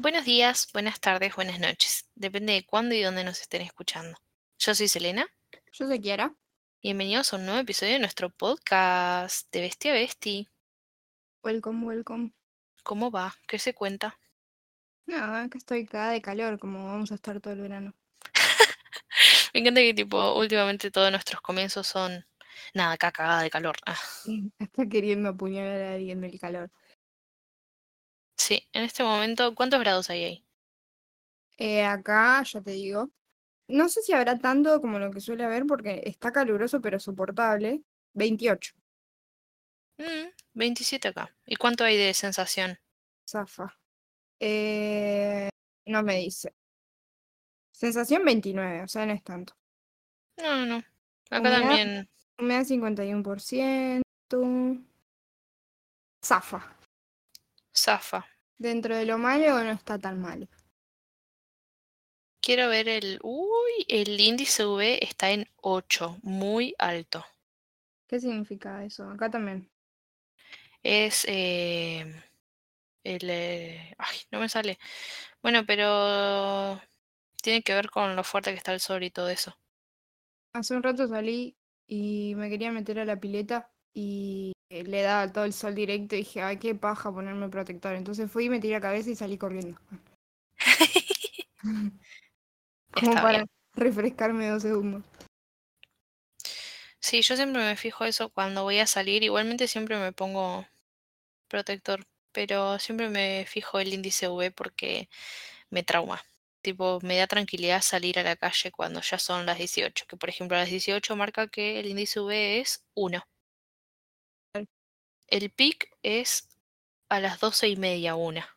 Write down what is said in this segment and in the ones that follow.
Buenos días, buenas tardes, buenas noches. Depende de cuándo y dónde nos estén escuchando. Yo soy Selena. Yo soy Kiara. Bienvenidos a un nuevo episodio de nuestro podcast de Bestia Besti. Welcome, welcome. ¿Cómo va? ¿Qué se cuenta? Nada, que estoy cagada de calor, como vamos a estar todo el verano. Me encanta que tipo, últimamente todos nuestros comienzos son nada, acá cagada de calor. Ah. Está queriendo apuñalar a alguien del calor. Sí, en este momento, ¿cuántos grados hay ahí? Eh, acá, ya te digo. No sé si habrá tanto como lo que suele haber, porque está caluroso, pero soportable. 28. Mm, 27 acá. ¿Y cuánto hay de sensación? Zafa. Eh, no me dice. Sensación 29, o sea, no es tanto. No, no, no. Acá también. Humedad 51%. Zafa. Zafa. Dentro de lo malo no está tan malo. Quiero ver el... Uy, el índice V está en 8, muy alto. ¿Qué significa eso? Acá también. Es eh, el... Eh, ay, no me sale. Bueno, pero tiene que ver con lo fuerte que está el sol y todo eso. Hace un rato salí y me quería meter a la pileta y le daba todo el sol directo y dije, ay, qué paja ponerme protector. Entonces fui, me tiré la cabeza y salí corriendo. Como para refrescarme dos segundos. Sí, yo siempre me fijo eso cuando voy a salir. Igualmente siempre me pongo protector, pero siempre me fijo el índice V porque me trauma. Tipo, me da tranquilidad salir a la calle cuando ya son las 18, que por ejemplo a las 18 marca que el índice V es 1. El pic es a las doce y media, una.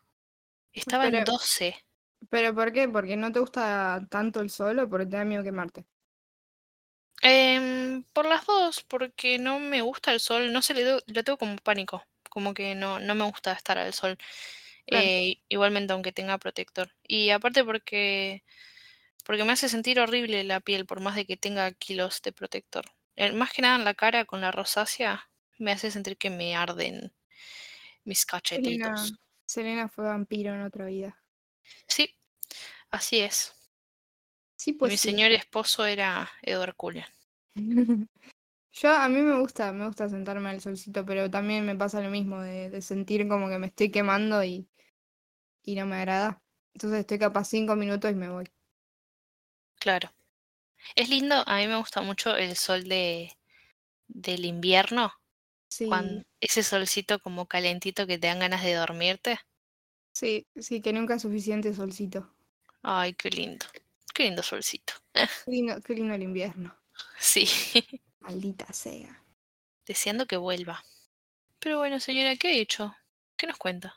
Estaba en 12. ¿Pero por qué? ¿Porque no te gusta tanto el sol o porque te da miedo quemarte? Eh, por las dos, porque no me gusta el sol, no sé, le, lo tengo como pánico, como que no, no me gusta estar al sol. Eh, igualmente aunque tenga protector. Y aparte porque, porque me hace sentir horrible la piel, por más de que tenga kilos de protector. Eh, más que nada en la cara con la rosácea, me hace sentir que me arden mis cachetitos. Selena, fue vampiro en otra vida. Sí, así es. Sí, pues Mi señor esposo era Edward Cullen. Yo a mí me gusta, me gusta sentarme al solcito, pero también me pasa lo mismo de, sentir como que me estoy quemando y, y no me agrada. Entonces estoy capaz cinco minutos y me voy. Claro. Es lindo, a mí me gusta mucho el sol de del invierno, ese solcito como calentito que te dan ganas de dormirte. Sí, sí, que nunca es suficiente solcito. Ay, qué lindo. Qué lindo solcito. Qué lindo, qué lindo el invierno. Sí. Maldita sea. Deseando que vuelva. Pero bueno, señora, ¿qué ha hecho? ¿Qué nos cuenta?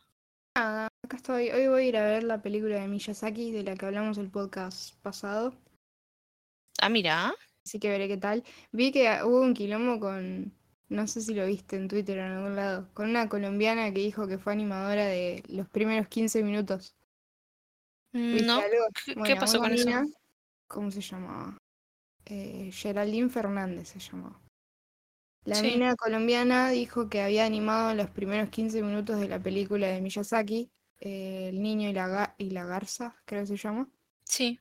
Nada, acá estoy. Hoy voy a ir a ver la película de Miyazaki, de la que hablamos el podcast pasado. Ah, mira. Así que veré qué tal. Vi que hubo un quilombo con, no sé si lo viste en Twitter o en algún lado, con una colombiana que dijo que fue animadora de los primeros 15 minutos. No, ¿qué, pasó con eso? ¿Cómo se llamaba? Eh, Geraldine Fernández se llamó. La mina colombiana dijo que había animado los primeros 15 minutos de la película de Miyazaki, eh, El niño y la, y la garza, creo que se llama. Sí.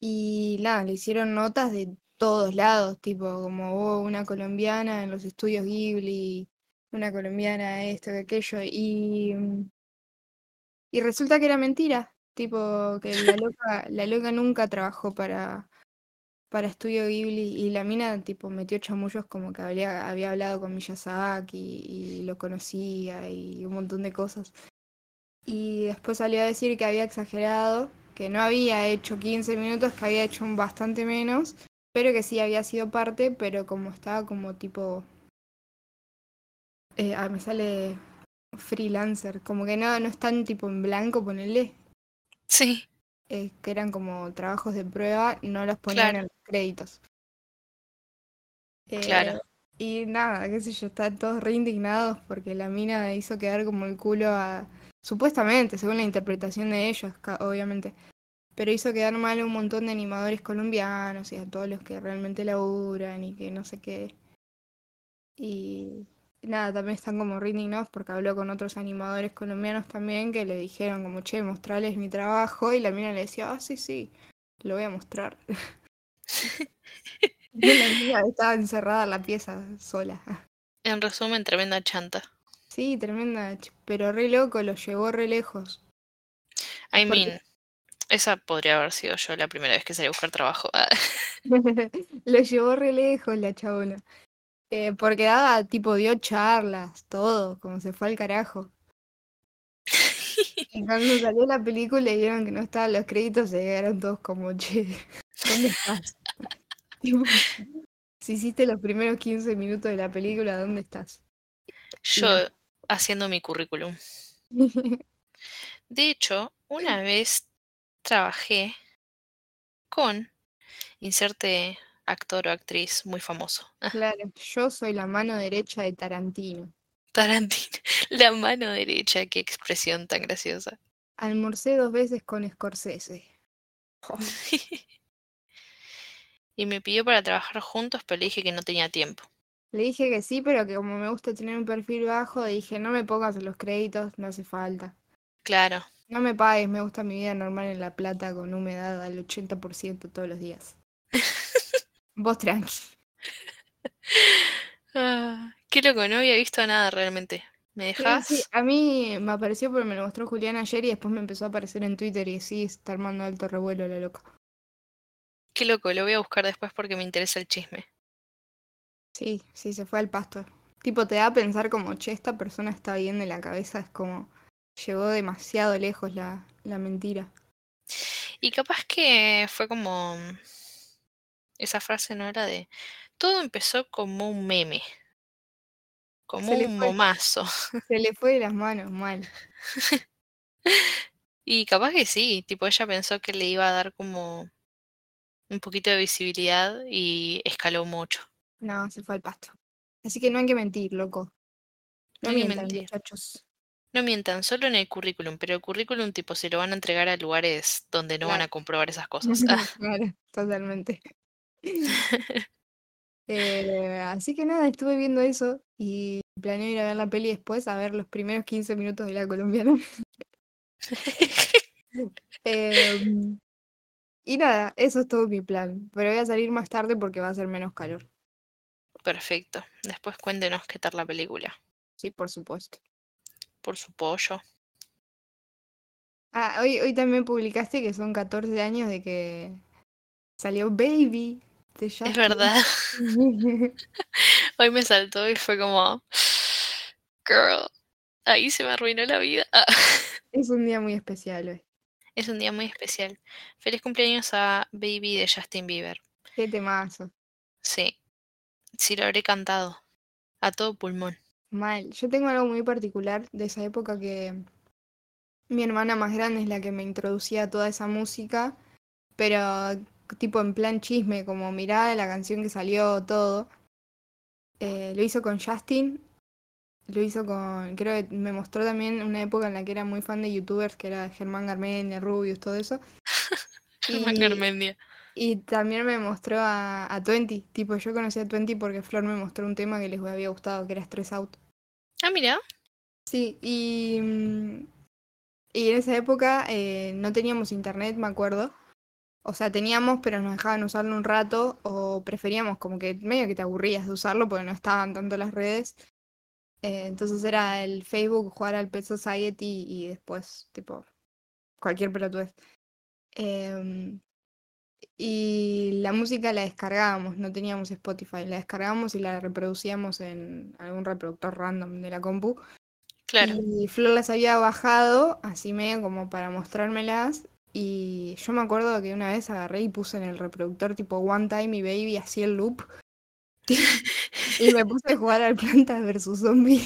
Y nada, le hicieron notas de todos lados, tipo como hubo una colombiana en los estudios Ghibli, una colombiana esto que aquello, y, mm, y resulta que era mentira, tipo que la loca, la loca nunca trabajó para, para Estudio Ghibli y la mina tipo metió chamullos como que había, había hablado con Miyazaki y, y lo conocía y un montón de cosas. Y después salió a decir que había exagerado, que no había hecho 15 minutos, que había hecho bastante menos pero que sí había sido parte, pero como estaba como tipo... Eh, ah, me sale freelancer, como que no, no están tipo en blanco, ponerle. Sí. Eh, que eran como trabajos de prueba, no los ponían en los créditos. Eh, claro. Y nada, qué sé yo, están todos re indignados porque la mina hizo quedar como el culo a... Supuestamente, según la interpretación de ellos, obviamente pero hizo quedar mal a un montón de animadores colombianos y a todos los que realmente laburan y que no sé qué. Y nada, también están como reading off porque habló con otros animadores colombianos también que le dijeron como, che, mostrarles mi trabajo y la mina le decía, ah, sí, sí, lo voy a mostrar. y la mina estaba encerrada en la pieza sola. En resumen, tremenda chanta. Sí, tremenda, pero re loco, lo llevó re lejos. I mean, esa podría haber sido yo la primera vez que salí a buscar trabajo. lo llevó re lejos la chabona. Eh, porque daba, tipo, dio charlas, todo, como se fue al carajo. y cuando salió la película y vieron que no estaban los créditos, se quedaron todos como, che, ¿dónde estás? si hiciste los primeros 15 minutos de la película, ¿dónde estás? Yo haciendo mi currículum. De hecho, una vez trabajé con inserte actor o actriz muy famoso. Claro, yo soy la mano derecha de Tarantino. Tarantino, la mano derecha, qué expresión tan graciosa. Almorcé dos veces con Scorsese. y me pidió para trabajar juntos, pero le dije que no tenía tiempo. Le dije que sí, pero que como me gusta tener un perfil bajo, dije no me pongas en los créditos, no hace falta. Claro. No me pagues, me gusta mi vida normal en La Plata con humedad al 80% todos los días. Vos tranqui. Ah, qué loco, no había visto nada realmente. ¿Me dejas? Sí, a mí me apareció porque me lo mostró Julián ayer y después me empezó a aparecer en Twitter y sí, está armando alto revuelo la loca. Qué loco, lo voy a buscar después porque me interesa el chisme. Sí, sí, se fue al pasto. Tipo, te da a pensar como, che, esta persona está bien de la cabeza, es como, llegó demasiado lejos la, la mentira. Y capaz que fue como esa frase no era de todo empezó como un meme, como un momazo. Se le fue de las manos, mal. y capaz que sí, tipo ella pensó que le iba a dar como un poquito de visibilidad y escaló mucho. No, se fue al pasto. Así que no hay que mentir, loco. No, hay mientan, mentir. muchachos. No mientan, solo en el currículum, pero el currículum tipo se lo van a entregar a lugares donde no van a comprobar esas cosas. claro, totalmente. Eh, así que nada, estuve viendo eso y planeo ir a ver la peli después, a ver los primeros 15 minutos de la colombiana. Em, y nada, eso es todo mi plan. Pero voy a salir más tarde porque va a ser menos calor. Perfecto. Después cuéntenos qué tal la película. Sí, por supuesto. Por su pollo. Ah, hoy, hoy también publicaste que son 14 años de que salió Baby. Es verdad. Hoy me saltó y fue como, girl, ahí se me arruinó la vida. Es un día muy especial hoy. Es un día muy especial. Feliz cumpleaños a Baby de Justin Bieber. Qué temazo. Sí, sí lo habré cantado. A todo pulmón. Mal. Yo tengo algo muy particular de esa época que mi hermana más grande es la que me introducía a toda esa música, pero tipo en plan chisme, como mirá la canción que salió, todo. Eh, lo hizo con Justin, lo hizo con, creo que me mostró también una época en la que era muy fan de youtubers, que era Germán Garmendia, Rubius, todo eso. Germán Garmendia. Y también me mostró a, a Twenty, tipo yo conocí a Twenty porque Flor me mostró un tema que les había gustado, que era Stress Out. Ah, mira. Sí, y, mm, y en esa época eh, no teníamos internet, me acuerdo. O sea, teníamos, pero nos dejaban usarlo un rato o preferíamos como que medio que te aburrías de usarlo porque no estaban tanto las redes. Eh, entonces era el Facebook, jugar al Pet Society y después, tipo, cualquier pelotudez. Eh, y la música la descargábamos, no teníamos Spotify, la descargábamos y la reproducíamos en algún reproductor random de la compu. Claro. Y Flor las había bajado, así medio como para mostrármelas, y yo me acuerdo que una vez agarré y puse en el reproductor tipo One Time y Baby, así el loop. y me puse a jugar al Plantas vs Zombie.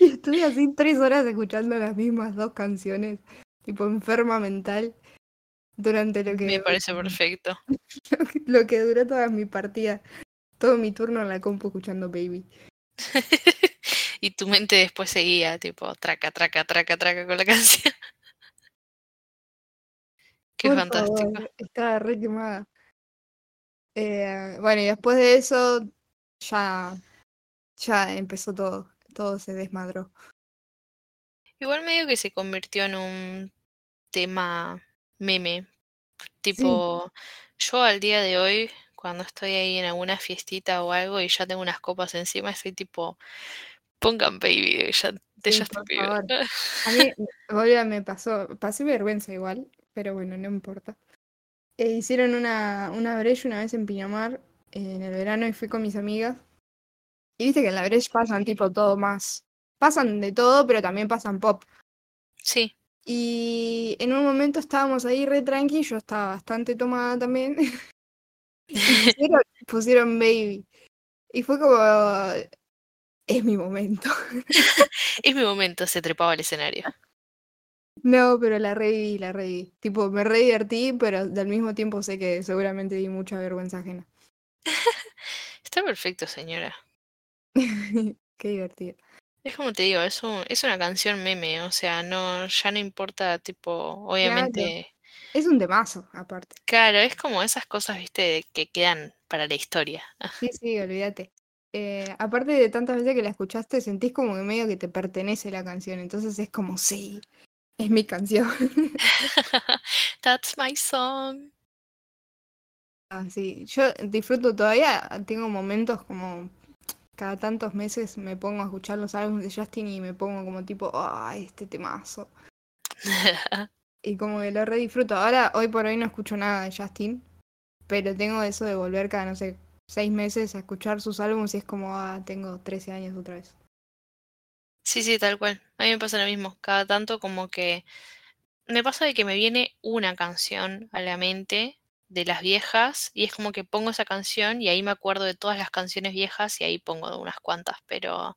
y estuve así tres horas escuchando las mismas dos canciones, tipo enferma mental, durante lo que... Me parece perfecto. lo que duró toda mi partida, todo mi turno en la compu escuchando Baby. y tu mente después seguía, tipo, traca, traca, traca, traca con la canción. Qué fantástico. estaba re quemada. Eh, bueno, y después de eso, ya ya empezó todo, todo se desmadró. Igual medio que se convirtió en un tema meme. Sí, Tipo, yo al día de hoy, cuando estoy ahí en alguna fiestita o algo y ya tengo unas copas encima, estoy tipo, pongan baby de ya, de sí, Bieber. favor. A mí, boluda, me pasó, pasé vergüenza igual, pero bueno, no importa. Eh, hicieron una, una brecha una vez en Pinamar en el verano y fui con mis amigas. Y viste que en la brecha pasan tipo todo más. Pasan de todo, pero también pasan pop. Sí, Y en un momento estábamos ahí re tranqui, yo estaba bastante tomada también. y pusieron, pusieron baby. Y fue como. Es mi momento. es mi momento, se trepaba al escenario. No, pero la reviví, la reviví. Tipo, me re divertí, pero al mismo tiempo sé que seguramente di mucha vergüenza ajena. Está perfecto, señora. Qué divertido. Es como te digo, es, un- es una canción meme, o sea, no, ya no importa, tipo, obviamente, Es un temazo, aparte. claro, es como esas cosas, viste, que quedan para la historia. Sí, sí, olvídate. Eh, aparte de tantas veces que la escuchaste, sentís como que medio que te pertenece la canción. Entonces es como, sí, es mi canción. That's my song. Así, yo disfruto todavía, tengo momentos como cada tantos meses me pongo a escuchar los álbumes de Justin y me pongo como tipo, ay, este temazo. Y como que lo re disfruto. Ahora, hoy por hoy no escucho nada de Justin, pero tengo eso de volver cada, no sé, seis meses a escuchar sus álbumes y es como, ah, tengo 13 años otra vez. Sí, sí, tal cual. A mí me pasa lo mismo. Cada tanto como que me pasa de que me viene una canción a la mente de las viejas y es como que pongo esa canción y ahí me acuerdo de todas las canciones viejas y ahí pongo unas cuantas, pero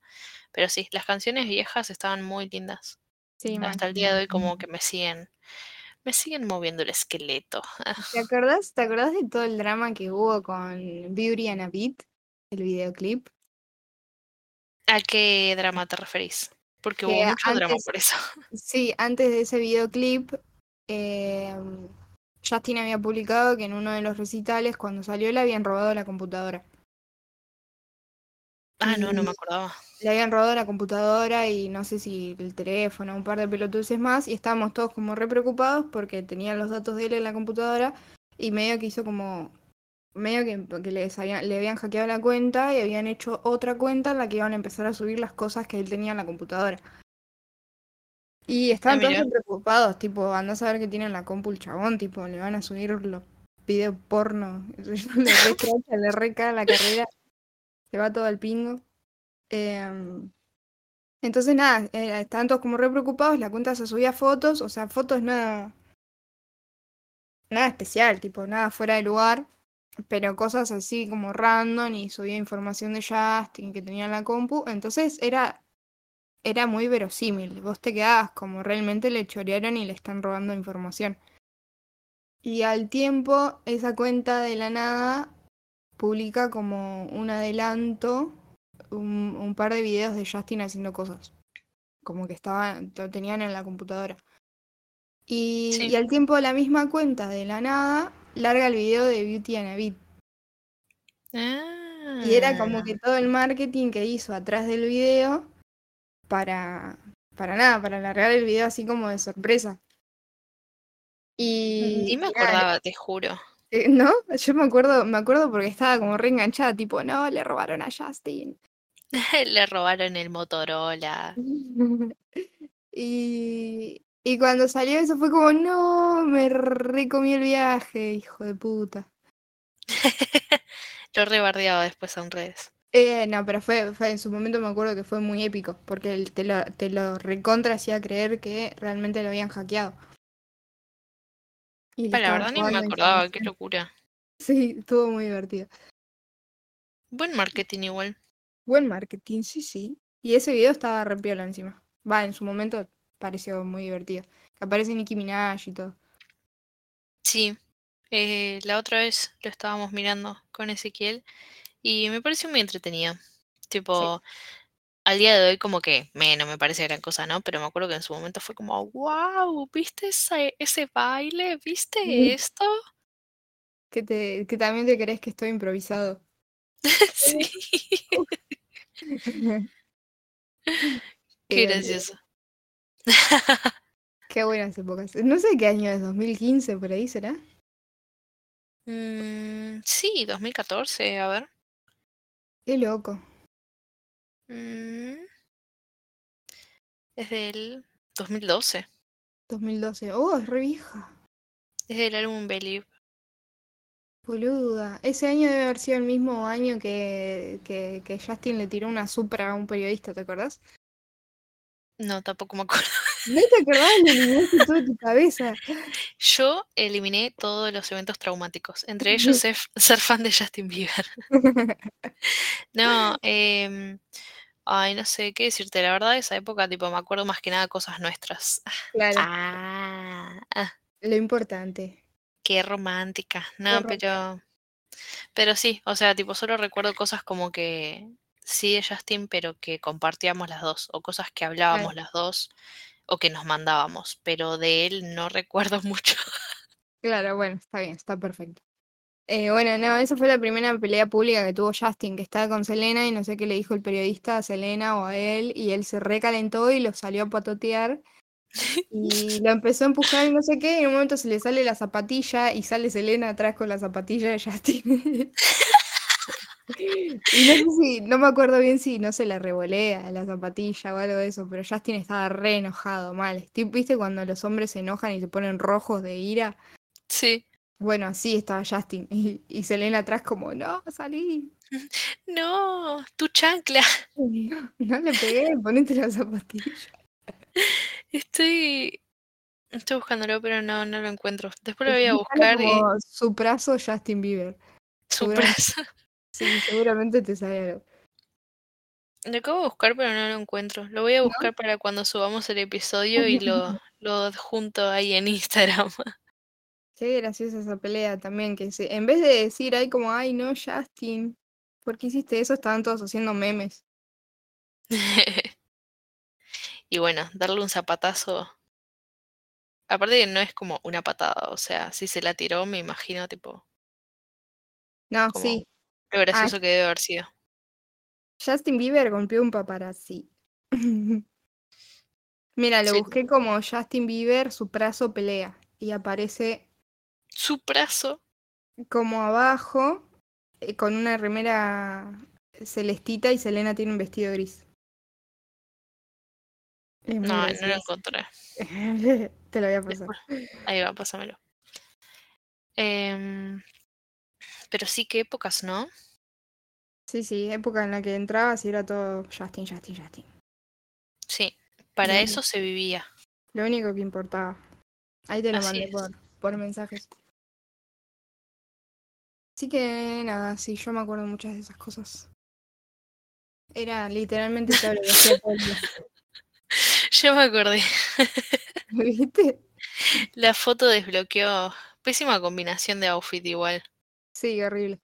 pero sí, las canciones viejas estaban muy lindas. Sí. Hasta el día de hoy como que me siguen me siguen moviendo el esqueleto. ¿Te acordás, ¿Te acordás de todo el drama que hubo con Beauty and a Beat, el videoclip? ¿A qué drama te referís? Porque hubo mucho drama por eso. Sí, antes de ese videoclip, eh, Justin había publicado que en uno de los recitales, cuando salió, le habían robado la computadora. Ah, no, no me acordaba. Le habían robado la computadora y no sé si el teléfono, un par de pelotudes más, y estábamos todos como re preocupados porque tenían los datos de él en la computadora y medio que hizo como, medio que, que les habían, le habían hackeado la cuenta y habían hecho otra cuenta en la que iban a empezar a subir las cosas que él tenía en la computadora. Y estaban todos preocupados, tipo, andá a saber que tiene en la compu el chabón, tipo, le van a subir los videos porno, le re cracha, le re caga la carrera, se va todo al pingo. Em, entonces nada, eh, estaban todos como re preocupados, la cuenta se subía fotos, o sea, fotos nada, nada especial, tipo, nada fuera de lugar, pero cosas así como random y subía información de Justin que tenía en la compu, entonces era, era muy verosímil, vos te quedabas como realmente le chorearon y le están robando información. Y al tiempo, esa cuenta de la nada publica como un adelanto, un, un par de videos de Justin haciendo cosas. Como que estaban, lo tenían en la computadora. Y, Sí. y al tiempo la misma cuenta de la nada larga el video de Beauty and a Beat. Y era como Ah. que todo el marketing que hizo atrás del video para, para nada, para largar el video así como de sorpresa. Y, Ni me nada, acordaba, te juro. eh, ¿no? Yo me acuerdo, me acuerdo porque estaba como reenganchada, tipo, no, le robaron a Justin. Le robaron el Motorola. Y, y cuando salió eso fue como, no, me recomí el viaje, hijo de puta. Lo rebardeaba después en redes. Eh, no, pero fue, fue, en su momento me acuerdo que fue muy épico, porque te lo, te lo recontra hacía creer que realmente lo habían hackeado. Y la verdad ni me acordaba, qué locura. Sí, estuvo muy divertido. Buen marketing igual. Buen marketing, sí, sí. Y ese video estaba re piola encima. Va, en su momento pareció muy divertido. Que aparece Nicki Minaj y todo. Sí. eh, la otra vez lo estábamos mirando con Ezequiel y me pareció muy entretenido. Tipo, al día de hoy como que me, no me parece gran cosa, ¿no? Pero me acuerdo que en su momento fue como, wow, ¿viste ese, ese baile? ¿Viste esto? Que, te, que también te crees que estoy improvisado. Sí. Qué gracioso. Qué buenas épocas. No sé qué año es, 2015, por ahí será. Mm, sí, 2014, a ver. Qué loco. Mm, es del 2012. 2012. Oh, es re vieja. Es del álbum Believe. Boluda. Ese año debe haber sido el mismo año que, que, que Justin le tiró una supra a un periodista, ¿te acordás? No, tampoco me acuerdo. ¿No te acordás? Lo eliminaste todo de tu cabeza. Yo eliminé todos los eventos traumáticos, entre ellos ser, ser fan de Justin Bieber. No, em, ay, no sé qué decirte. La verdad, esa época, tipo, me acuerdo más que nada cosas nuestras. Claro, Ah, ah, lo importante. qué romántica. No, Qué pero, pero sí, o sea, tipo, solo recuerdo cosas como que sí de Justin, pero que compartíamos las dos, o cosas que hablábamos las dos, o que nos mandábamos, pero de él no recuerdo mucho. Claro, bueno, está bien, está perfecto. Eh, bueno, no, esa fue la primera pelea pública que tuvo Justin, que estaba con Selena y no sé qué le dijo el periodista a Selena o a él, y él se recalentó y lo salió a patotear y lo empezó a empujar y no sé qué, y en un momento se le sale la zapatilla y sale Selena atrás con la zapatilla de Justin. y no sé si, no me acuerdo bien si no se la revolea la zapatilla o algo de eso, pero Justin estaba re enojado, mal. ¿Viste cuando los hombres se enojan y se ponen rojos de ira? Sí. Bueno, así estaba Justin. Y, y Selena atrás como, no, salí. No, tu chancla. No le pegué, ponete la zapatilla. Estoy. Estoy buscándolo, pero no, no lo encuentro. Después lo voy a buscar y. como su brazo Justin Bieber. Su seguramente- brazo. Sí, seguramente te sale algo. Lo acabo de buscar, pero no lo encuentro. Lo voy a buscar para cuando subamos el episodio y lo, lo adjunto ahí en Instagram. Qué graciosa esa pelea también, que se, en vez de decir, ay, como, ay, no, Justin, ¿por qué hiciste eso? Estaban todos haciendo memes. y bueno, darle un zapatazo. Aparte que no es como una patada, o sea, si se la tiró, me imagino, tipo, No, Como- sí. Lo gracioso que debe haber sido. Justin Bieber golpeó un paparazzi. Mira, lo Sí. busqué como Justin Bieber, su brazo pelea. Y aparece Su brazo. como abajo, eh, con una remera celestita y Selena tiene un vestido gris. Es No, no lo encontré. Te lo voy a pasar. Ahí va, pásamelo. Em, pero sí, qué épocas, ¿no? Sí, sí, época en la que entrabas y era todo Justin, Justin, Justin. Sí, para Bien. eso se vivía. Lo único que importaba. Ahí te lo Así mandé por, por mensajes. Así que nada, sí, yo me acuerdo muchas de esas cosas. Era literalmente todo lo que hacía todo el día. Yo me acordé. ¿Viste? La foto desbloqueó. Pésima combinación de outfit igual. Sí, horrible.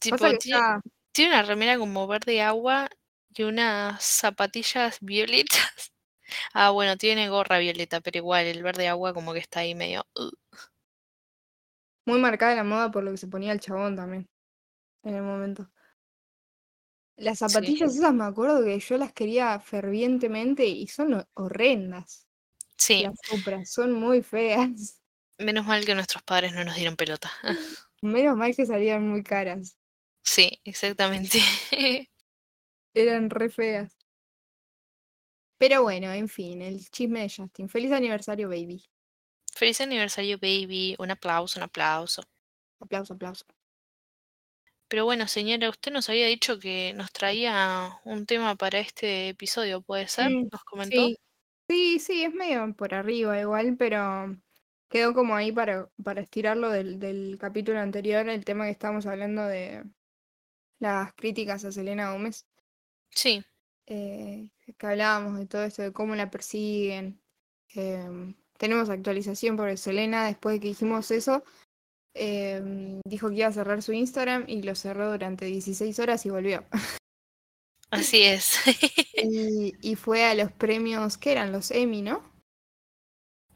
Tipo, tiene, está- tiene una remera como verde agua y unas zapatillas violetas. Ah, bueno, tiene gorra violeta, pero igual el verde agua como que está ahí medio. uh. muy marcada la moda por lo que se ponía el chabón también. En el momento. Las Sí. zapatillas esas me acuerdo que yo las quería fervientemente y son ho- horrendas. Sí, Las son muy feas. menos mal que nuestros padres no nos dieron pelota. Menos mal que salían muy caras. Sí, exactamente. Eran re feas. Pero bueno, en fin, el chisme de Justin. Feliz aniversario, baby. Feliz aniversario, baby. Un aplauso, un aplauso. Aplauso, aplauso. Pero bueno, señora, usted nos había dicho que nos traía un tema para este episodio, ¿puede ser? Nos comentó. Sí, sí, sí, es medio por arriba igual, pero quedó como ahí para, para estirarlo del, del capítulo anterior, el tema que estábamos hablando de las críticas a Selena Gómez. Sí, eh, que hablábamos de todo esto, de cómo la persiguen. em, tenemos actualización porque Selena, después de que dijimos eso, em, dijo que iba a cerrar su Instagram y lo cerró durante 16 horas y volvió. así es. y, y fue a los premios, ¿qué eran? Los Emmy, ¿no?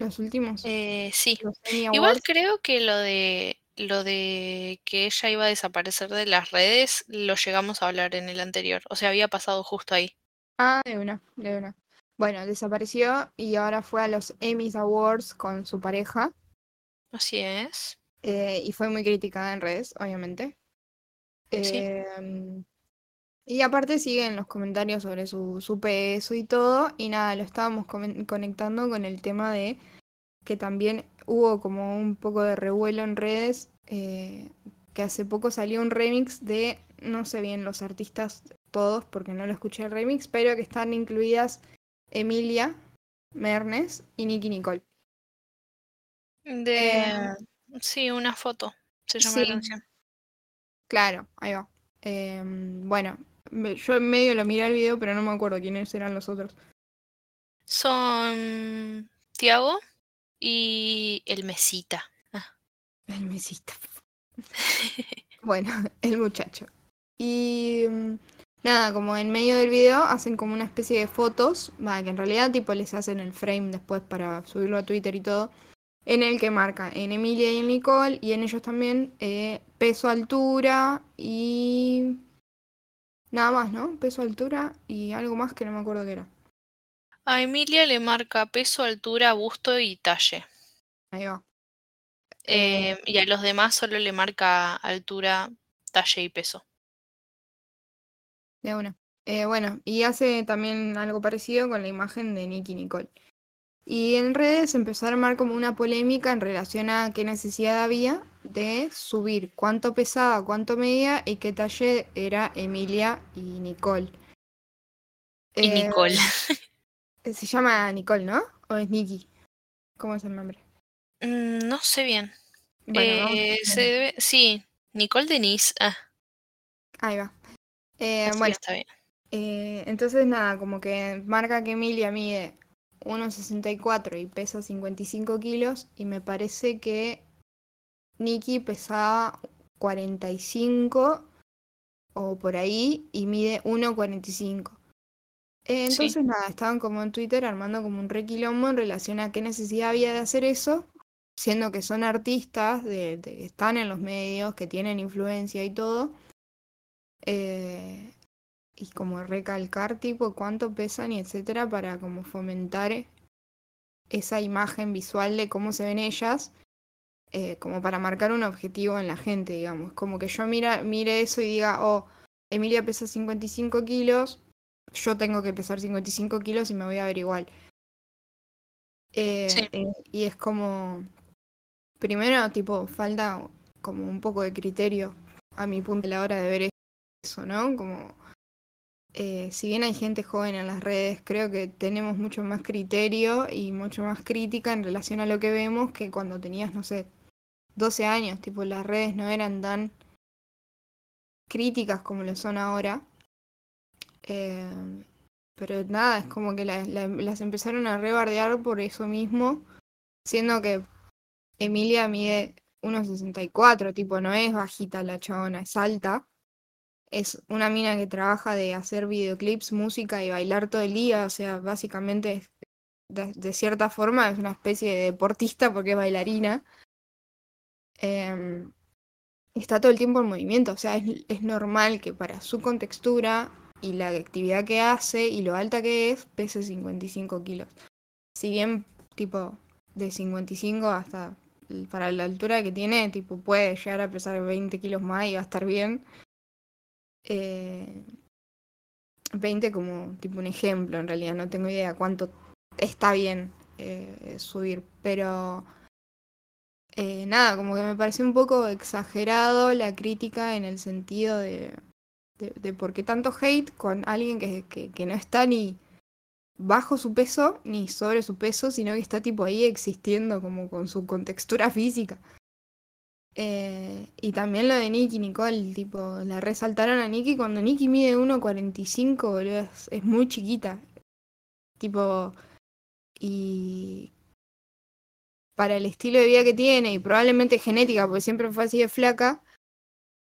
Los últimos. Eh, sí. Los Igual creo que lo de lo de que ella iba a desaparecer de las redes, lo llegamos a hablar en el anterior. O sea, había pasado justo ahí. Ah, de una, de una. Bueno, desapareció y ahora fue a los Emmys Awards con su pareja. Así es. Eh, y fue muy criticada en redes, obviamente. Sí. Em, y aparte siguen los comentarios sobre su, su peso y todo. Y nada, lo estábamos conectando con el tema de que también hubo como un poco de revuelo en redes. eh, que hace poco salió un remix de, no sé bien los artistas todos porque no lo escuché el remix, pero que están incluidas Emilia Mernes y Nicky Nicole. De. Eh, Sí, una foto. Se llama sí, la canción. claro, ahí va. Em, bueno, yo en medio lo miré el video, pero no me acuerdo quiénes eran los otros. Son Tiago y el Mesita. Ah. El mesita. Bueno, el muchacho. Y mm, nada, como en medio del video hacen como una especie de fotos, va, que en realidad tipo les hacen el frame después para subirlo a Twitter y todo, en el que marca en Emilia y en Nicole, y en ellos también eh, peso, altura y nada más, ¿no? Peso, altura y algo más que no me acuerdo qué era. A Emilia le marca peso, altura, busto y talle. Ahí va. Eh, Eh, y a los demás solo le marca altura, talle y peso. De una. Eh, bueno, y hace también algo parecido con la imagen de Nicky Nicole. Y en redes empezó a armar como una polémica en relación a qué necesidad había de subir cuánto pesaba, cuánto medía y qué talle era Emilia y Nicole. Y Eh, Nicole. se llama Nicole, ¿no? ¿O es Nicky? ¿Cómo es el nombre? Mm, no sé bien. Bueno, Eh, se debe- Sí, Nicole Denise. Ah, ahí va. Eh, bueno, está bien. Eh, entonces nada, como que marca que Emilia mide 1,64 y pesa 55 kilos y me parece que Nikki pesaba 45 o por ahí y mide 1,45. Eh, Sí. entonces nada, estaban como en Twitter armando como un requilombo en relación a qué necesidad había de hacer eso, siendo que son artistas, de, de- están en los medios, que tienen influencia y todo. Eh, y como recalcar tipo cuánto pesan y etcétera para como fomentar esa imagen visual de cómo se ven ellas, eh, como para marcar un objetivo en la gente, digamos. Como que yo mira, mire eso y diga, oh, Emilia pesa 55 kilos, yo tengo que pesar 55 kilos y me voy a ver igual. Eh, Sí. eh, y es como, primero, tipo, falta como un poco de criterio a mi punto a la hora de ver eso, ¿no? Como eh, si bien hay gente joven en las redes, creo que tenemos mucho más criterio y mucho más crítica en relación a lo que vemos que cuando tenías, no sé, 12 años, tipo las redes no eran tan críticas como lo son ahora. Eh, pero nada, es como que la- la- las empezaron a rebardear por eso mismo, siendo que Emilia mide 1,64, tipo, no es bajita la chabona, es alta es una mina que trabaja de hacer videoclips, música y bailar todo el día, o sea, básicamente de, cierta forma es una especie de deportista porque es bailarina. Em, está todo el tiempo en movimiento, o sea, es normal que para su contextura y la actividad que hace y lo alta que es, pese 55 kilos. Si bien, tipo, de 55 hasta para la altura que tiene, tipo, puede llegar a pesar 20 kilos más y va a estar bien eh, 20 como tipo un ejemplo, en realidad no tengo idea cuánto está bien eh, subir, pero eh, nada, como que me pareció un poco exagerado la crítica en el sentido de, de, por qué tanto hate con alguien que, que, que no está ni bajo su peso ni sobre su peso, sino que está tipo ahí existiendo como con su contextura física. Eh, y también lo de Nicky Nicole, tipo, la resaltaron a Nicky cuando Nicky mide 1.45, boludo, es, es muy chiquita. Tipo, y para el estilo de vida que tiene y probablemente genética, porque siempre fue así de flaca,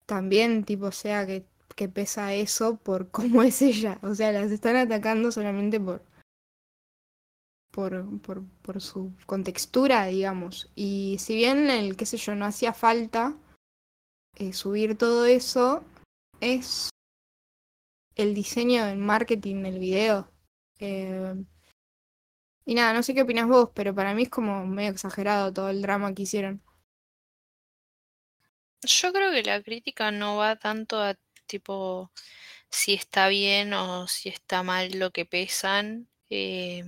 también, tipo, sea que, que pesa eso por cómo es ella. O sea, las están atacando solamente por, por, por, su contextura, digamos. Y si bien el, qué sé yo, no hacía falta eh, subir todo eso, es el diseño del marketing del video. Eh, y nada, no sé qué opinas vos, pero para mí es como medio exagerado todo el drama que hicieron. Yo creo que la crítica no va tanto a tipo si está bien o si está mal lo que pesan, eh,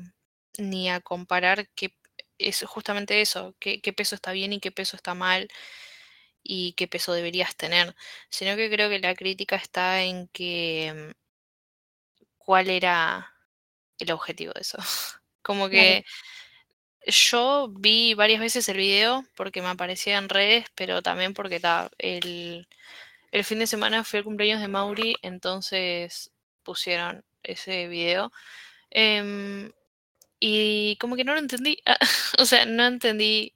ni a comparar qué es justamente eso, qué, qué peso está bien y qué peso está mal y qué peso deberías tener, sino que creo que la crítica está en que cuál era el objetivo de eso. Como que yo vi varias veces el video porque me aparecía en redes, pero también porque ta, el, el fin de semana fue el cumpleaños de Mauri, entonces pusieron ese video. Em, y como que no lo entendí. o sea, no entendí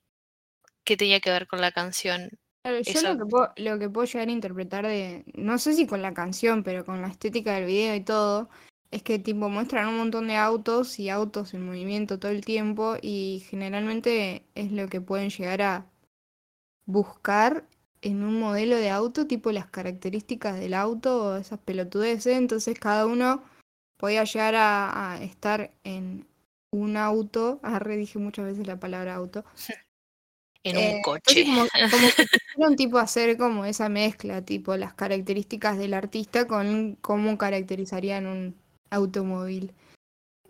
qué tenía que ver con la canción. Claro, yo lo que, puedo, lo que puedo llegar a interpretar de, no sé si con la canción, pero con la estética del video y todo, es que tipo muestran un montón de autos y autos en movimiento todo el tiempo y generalmente es lo que pueden llegar a buscar en un modelo de auto, tipo las características del auto o esas pelotudeces, entonces cada uno podía llegar a, estar en un auto, ah, dije muchas veces la palabra auto, en un eh, coche. Como, como que quisieron tipo hacer como esa mezcla, tipo las características del artista con cómo caracterizarían un automóvil.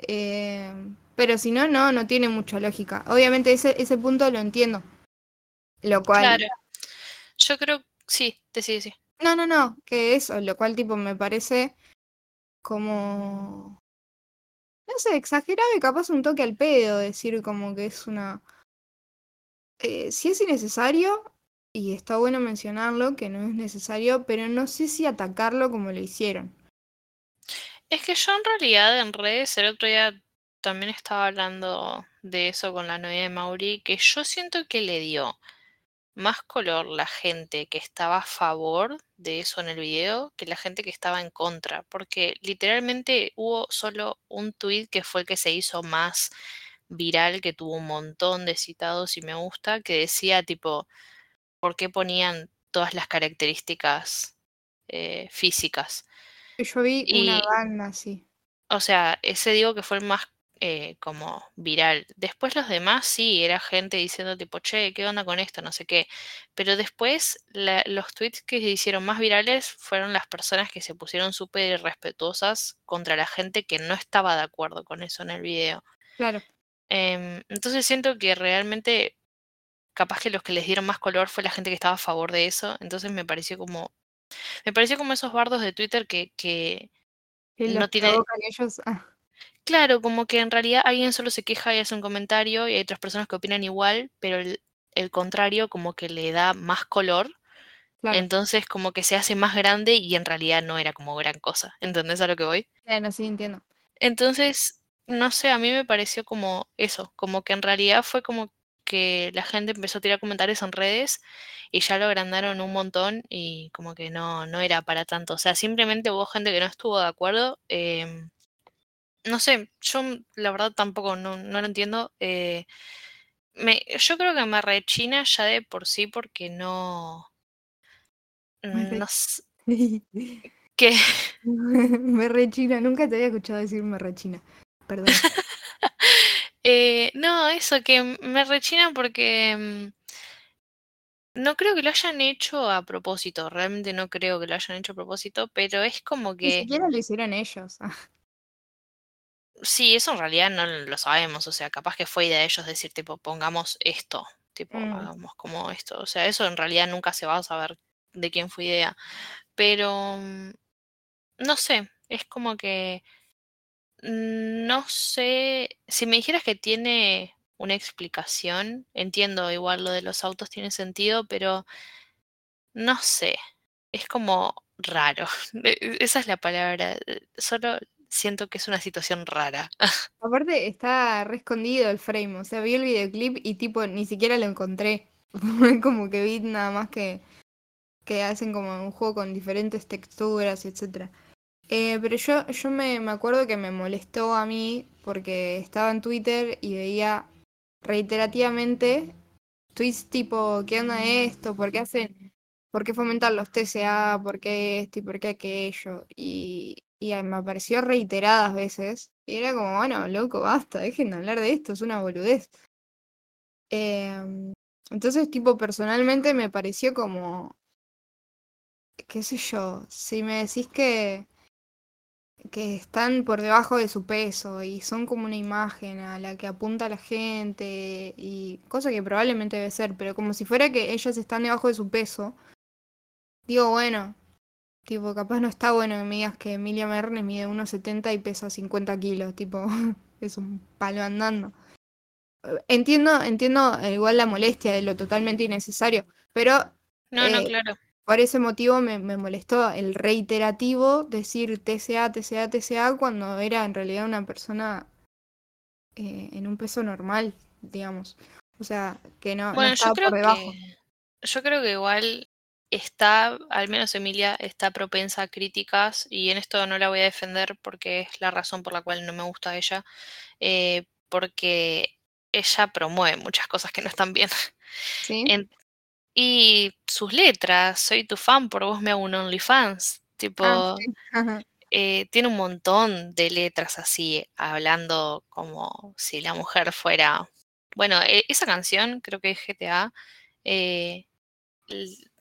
Eh, pero si no, no, no tiene mucha lógica. Obviamente ese, ese punto lo entiendo. Lo cual. Claro. Yo creo, sí, te sí, sí. No, no, no, que eso, lo cual tipo me parece como. No sé, exagerado y capaz un toque al pedo, decir como que es una eh, si es innecesario, y está bueno mencionarlo, que no es necesario, pero no sé si atacarlo como lo hicieron. Es que yo en realidad en redes el otro día también estaba hablando de eso con la novia de Mauri, que yo siento que le dio más color la gente que estaba a favor de eso en el video que la gente que estaba en contra, porque literalmente hubo solo un tweet que fue el que se hizo más viral que tuvo un montón de citados y me gusta, que decía tipo, ¿por qué ponían todas las características eh, físicas? Yo vi una banda sí. O sea, ese digo que fue el más eh, como viral. Después los demás sí, era gente diciendo tipo, che, ¿qué onda con esto? No sé qué. Pero después los tweets que se hicieron más virales fueron las personas que se pusieron súper irrespetuosas contra la gente que no estaba de acuerdo con eso en el video. Claro. Em, entonces siento que realmente capaz que los que les dieron más color fue la gente que estaba a favor de eso. Entonces me pareció como. Me pareció como esos bardos de Twitter que, que no tiene. Ellos. Ah. Claro, como que en realidad alguien solo se queja y hace un comentario y hay otras personas que opinan igual, pero el, el contrario como que le da más color. Entonces como que se hace más grande y en realidad no era como gran cosa. ¿Entendés a lo que voy? Bueno, sí, entiendo. Entonces no sé, a mí me pareció como eso, como que en realidad fue como que la gente empezó a tirar comentarios en redes y ya lo agrandaron un montón y como que no, no era para tanto. O sea, simplemente hubo gente que no estuvo de acuerdo. Em, no sé, yo la verdad tampoco no, no lo entiendo. Eh, me, yo creo que me rechina ya de por sí porque no... No sé. ¿Qué? me rechina, nunca te había escuchado decir me rechina perdón. Eh, no, eso, que me rechina porque mm, no creo que lo hayan hecho a propósito, realmente no creo que lo hayan hecho a propósito, pero es como que... Ni siquiera lo hicieron ellos. Sí, eso en realidad no lo sabemos, o sea, capaz que fue idea de ellos decir, tipo, pongamos esto, tipo, mm. hagamos como esto, o sea, eso en realidad nunca se va a saber de quién fue idea, pero... Mm, no sé, es como que no sé, si me dijeras que tiene una explicación, entiendo igual lo de los autos tiene sentido, pero no sé, es como raro. E, esa es la palabra. Solo siento que es una situación rara. Aparte está re escondido el frame, o sea, vi el videoclip y tipo ni siquiera lo encontré. como que vi nada más que, que hacen como un juego con diferentes texturas, etcétera. Eh, pero yo, yo me, me acuerdo que me molestó a mí porque estaba en Twitter y veía reiterativamente tweets tipo, ¿qué onda esto? ¿Por qué hacen? ¿Por qué fomentan los TCA? ¿Por qué esto y por qué aquello? Y, y me apareció reiteradas veces. Y era como, bueno, loco, basta, dejen de hablar de esto, es una boludez. Em, entonces, tipo, personalmente me pareció como, qué sé yo, si me decís que, que están por debajo de su peso y son como una imagen a la que apunta la gente y cosa que probablemente debe ser, pero como si fuera que ellas están debajo de su peso, digo, bueno, tipo, capaz no está bueno que me digas que Emilia Mernes mide 1,70 y pesa 50 kilos, tipo, es un palo andando. Entiendo, entiendo eh, igual la molestia de lo totalmente innecesario, pero No, no, eh, claro. por ese motivo me, me molestó el reiterativo decir TCA, TCA, TCA cuando era en realidad una persona eh, en un peso normal, digamos. O sea, que no, no Bueno, yo creo por debajo. que yo creo que igual está, al menos Emilia, está propensa a críticas y en esto no la voy a defender porque es la razón por la cual no me gusta ella, eh, porque ella promueve muchas cosas que no están bien. ¿Sí? En- y sus letras, soy tu fan, por vos me hago un OnlyFans, tipo, Ah, sí. Ajá. eh, tiene un montón de letras así, hablando como si la mujer fuera... Bueno, e- esa canción, creo que es GTA, eh,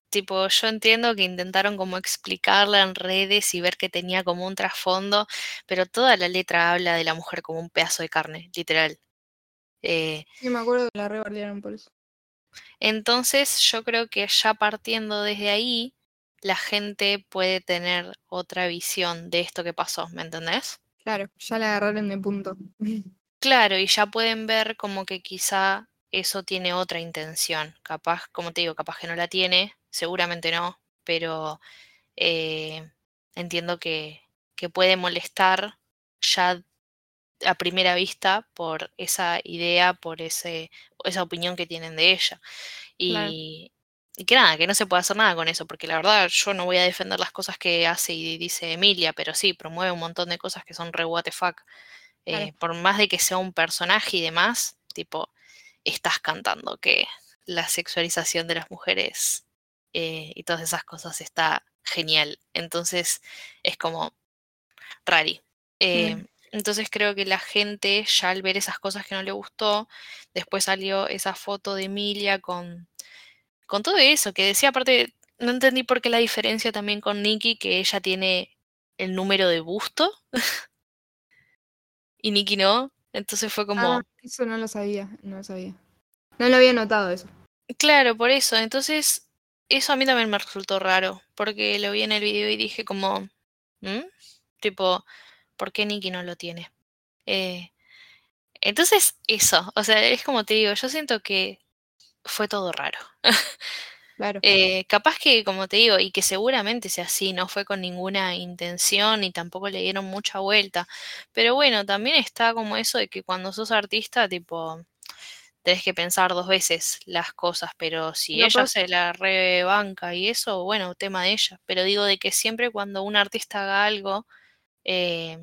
tipo, yo entiendo que intentaron como explicarla en redes y ver que tenía como un trasfondo, pero toda la letra habla de la mujer como un pedazo de carne, literal. Eh, Sí, me acuerdo que la rebardearon por eso. entonces yo creo que ya partiendo desde ahí, la gente puede tener otra visión de esto que pasó, ¿me entendés? Claro, ya la agarraron de punto. Claro, y ya pueden ver como que quizá eso tiene otra intención. Capaz, como te digo, capaz que no la tiene, seguramente no, pero eh, entiendo que, que puede molestar ya a primera vista por esa idea, por ese, esa opinión que tienen de ella. Claro, Y, y que nada, que no se puede hacer nada con eso, porque la verdad yo no voy a defender las cosas que hace y dice Emilia, pero sí, promueve un montón de cosas que son re what the fuck. claro. Eh, por más de que sea un personaje y demás, tipo, estás cantando que la sexualización de las mujeres eh, y todas esas cosas está genial. Entonces es como rari. Eh, Mm, entonces creo que la gente ya al ver esas cosas que no le gustó, después salió esa foto de Emilia con, con todo eso, que decía aparte, no entendí por qué la diferencia también con Nikki, que ella tiene el número de busto y Nikki no. Entonces fue Ah, como, eso no lo sabía, no lo sabía. No lo había notado eso. claro, por eso. Entonces, eso a mí también me resultó raro, porque lo vi en el video y dije como, ¿Mm? Tipo, ¿por qué Nikki no lo tiene? Eh, entonces, eso, o sea, es como te digo, yo siento que fue todo raro. Claro. Eh, capaz que, como te digo, y que seguramente sea así, no fue con ninguna intención y tampoco le dieron mucha vuelta. Pero bueno, también está como eso de que cuando sos artista, tipo, tenés que pensar dos veces las cosas, pero si ella se la rebanca y eso, bueno, tema de ella. Pero digo de que siempre cuando un artista haga algo, eh,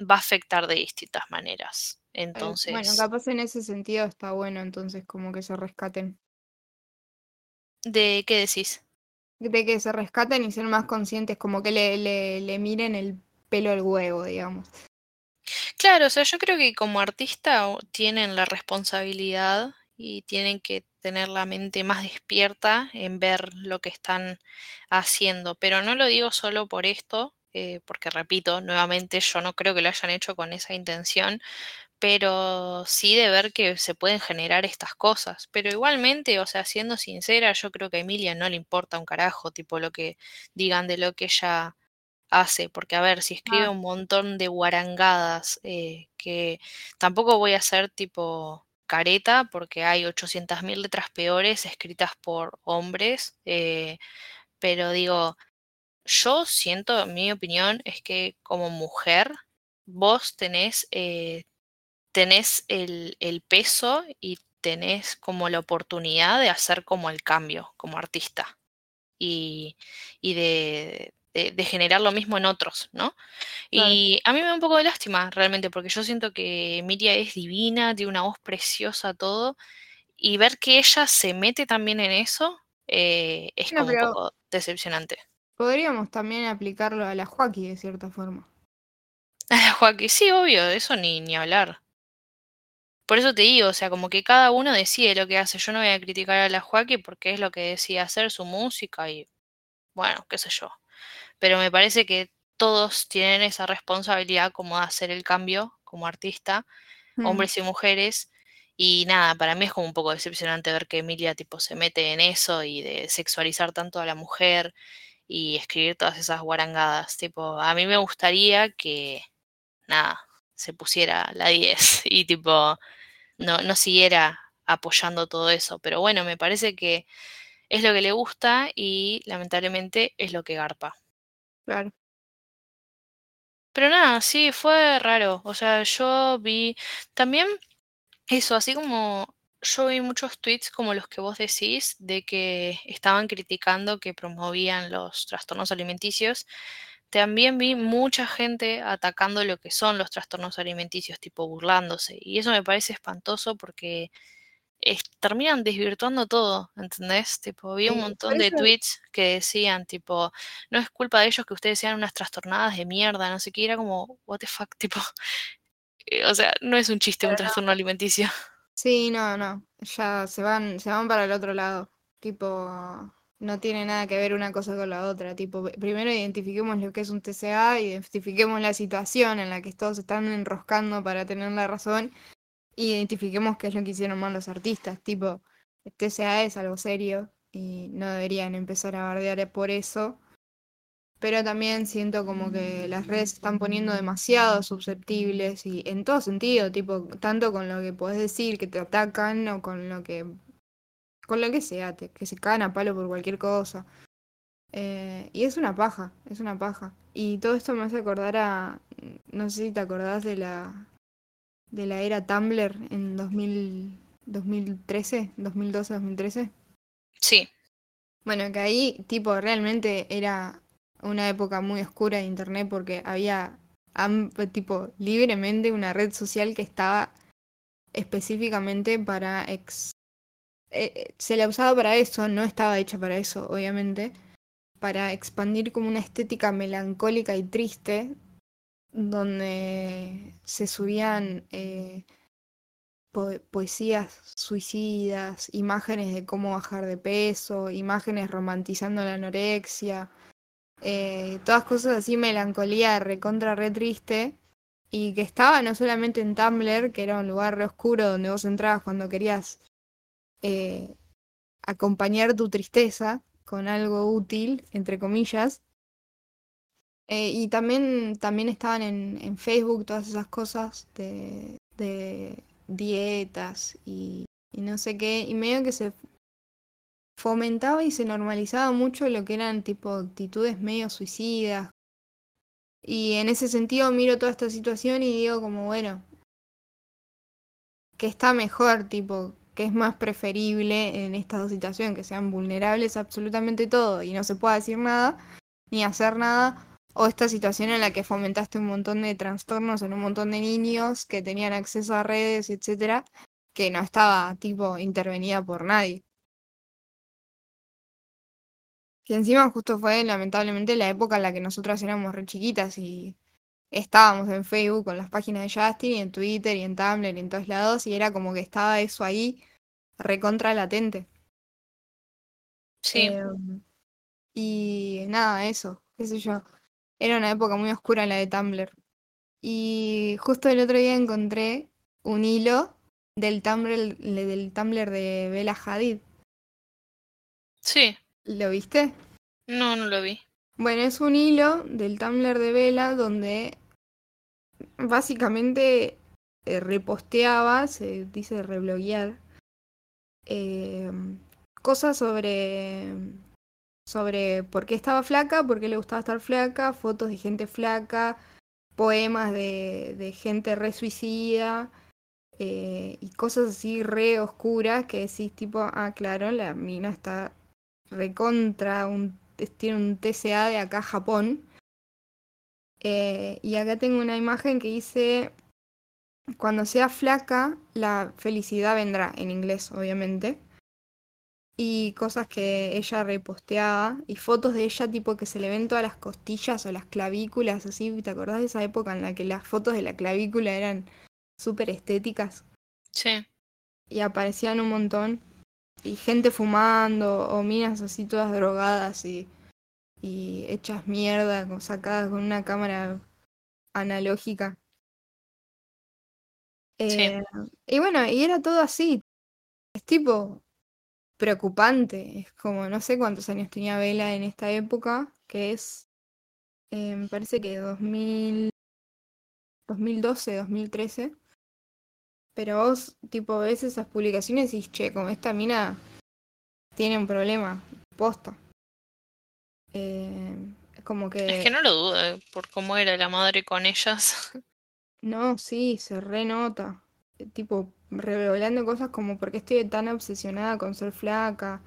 va a afectar de distintas maneras. eh, bueno, Entonces, capaz en ese sentido está bueno, entonces como que se rescaten. ¿de qué decís? De que se rescaten y ser más conscientes, como que le, le, le miren el pelo al huevo, digamos. Claro, o sea, yo creo que como artista tienen la responsabilidad y tienen que tener la mente más despierta en ver lo que están haciendo, pero no lo digo solo por esto, eh, porque repito, nuevamente yo no creo que lo hayan hecho con esa intención, pero sí de ver que se pueden generar estas cosas. Pero igualmente, o sea, siendo sincera, yo creo que a Emilia no le importa un carajo, tipo lo que digan de lo que ella hace, porque a ver, si escribe Ah, un montón de guarangadas, eh, que tampoco voy a ser tipo careta, porque hay 800.000 letras peores escritas por hombres, eh, pero digo, yo siento, mi opinión es que como mujer, vos tenés, eh, tenés el, el peso y tenés como la oportunidad de hacer como el cambio como artista. Y, y de, de, generar lo mismo en otros, ¿no? Y a mí me da un poco de lástima realmente, porque yo siento que Emilia es divina, tiene una voz preciosa, todo, y ver que ella se mete también en eso eh, es como un poco decepcionante. Podríamos también aplicarlo a la Joaquín de cierta forma. A la Joaquín, sí, obvio, eso ni, ni hablar. Por eso te digo, o sea, como que cada uno decide lo que hace. Yo no voy a criticar a la Joaquín porque es lo que decide hacer, su música y bueno, qué sé yo. Pero me parece que todos tienen esa responsabilidad como de hacer el cambio como artista, mm. hombres y mujeres. Y nada, para mí es como un poco decepcionante ver que Emilia tipo se mete en eso y de sexualizar tanto a la mujer y escribir todas esas guarangadas. Tipo, a mí me gustaría que nada, se pusiera la 10 y tipo no, no siguiera apoyando todo eso. Pero bueno, me parece que es lo que le gusta y lamentablemente es lo que garpa. Claro. Pero nada, sí, fue raro. O sea, yo vi también eso, así como yo vi muchos tweets como los que vos decís, de que estaban criticando que promovían los trastornos alimenticios. También vi mucha gente atacando lo que son los trastornos alimenticios, tipo burlándose. Y eso me parece espantoso porque terminan desvirtuando todo, ¿entendés? Tipo, vi un montón de tweets que decían, tipo, no es culpa de ellos que ustedes sean unas trastornadas de mierda, no sé qué, era como, what the fuck, tipo, eh, o sea, no es un chiste un trastorno alimenticio. Sí, no, no, ya se van, se van para el otro lado, tipo, no tiene nada que ver una cosa con la otra. Tipo, primero identifiquemos lo que es un TCA, identifiquemos la situación en la que todos están enroscando para tener la razón, identifiquemos qué es lo que hicieron mal los artistas. Tipo, TCA es algo serio y no deberían empezar a bardear por eso. Pero también siento como que las redes están poniendo demasiado susceptibles y en todo sentido, tipo, tanto con lo que puedes decir que te atacan o con lo que con lo que sea, que se caen a palo por cualquier cosa. Eh, y es una paja, es una paja. Y todo esto me hace acordar a, no sé si te acordás de la, de la era Tumblr en 2000, 2013, 2012, 2013. Sí. Bueno, que ahí tipo realmente era una época muy oscura de internet porque había tipo libremente una red social que estaba específicamente para ex eh, eh, se la usaba para eso, no estaba hecha para eso, obviamente, para expandir como una estética melancólica y triste, donde se subían eh, poesías suicidas, imágenes de cómo bajar de peso, imágenes romantizando la anorexia, todas cosas así, melancolía recontra re triste. Y que estaba no solamente en Tumblr, que era un lugar re oscuro donde vos entrabas cuando querías eh, acompañar tu tristeza con algo útil, entre comillas. Eh, y también, también estaban en, en, Facebook todas esas cosas de, de dietas y, y, no sé qué. Y medio que se fomentaba y se normalizaba mucho lo que eran tipo actitudes medio suicidas. Y en ese sentido miro toda esta situación y digo como, bueno, que está mejor, tipo, que es más preferible en estas dos situaciones, que sean vulnerables absolutamente todo y no se pueda decir nada, ni hacer nada, o esta situación en la que fomentaste un montón de trastornos en un montón de niños que tenían acceso a redes, etcétera, que no estaba tipo intervenida por nadie. Que encima justo fue lamentablemente la época en la que nosotras éramos re chiquitas y estábamos en Facebook con las páginas de Justin y en Twitter y en Tumblr y en todos lados y era como que estaba eso ahí recontra latente. Sí. Em, y nada, eso, qué sé yo. Era una época muy oscura la de Tumblr. Y justo el otro día encontré un hilo del Tumblr, del Tumblr de Bella Hadid. Sí. ¿Lo viste? No, no lo vi. Bueno, es un hilo del Tumblr de Vela donde básicamente eh, reposteaba, se dice rebloguear, eh, cosas sobre, sobre por qué estaba flaca, por qué le gustaba estar flaca, fotos de gente flaca, poemas de, de gente re suicida eh, y cosas así re oscuras que decís tipo, ah, claro, la mina está recontra un tiene un TCA de acá Japón. Eh, y acá tengo una imagen que dice, cuando sea flaca, la felicidad vendrá, en inglés, obviamente. Y cosas que ella reposteaba, y fotos de ella tipo que se le ven todas las costillas o las clavículas, así, ¿te acordás de esa época en la que las fotos de la clavícula eran súper estéticas? Sí. Y aparecían un montón. Y gente fumando, o minas así todas drogadas y, y hechas mierda, con- sacadas con una cámara analógica. Sí. Eh, y bueno, y era todo así. Es tipo preocupante. Es como, no sé cuántos años tenía Vela en esta época, que es, eh, me parece que 2000, 2012, 2013. Pero vos, tipo, ves esas publicaciones y dices, che, como esta mina tiene un problema, posta. Eh, es como que... Es que no lo dudo, eh, por cómo era la madre con ellas. No, sí, se renota. Tipo, revelando cosas como por qué estoy tan obsesionada con ser flaca.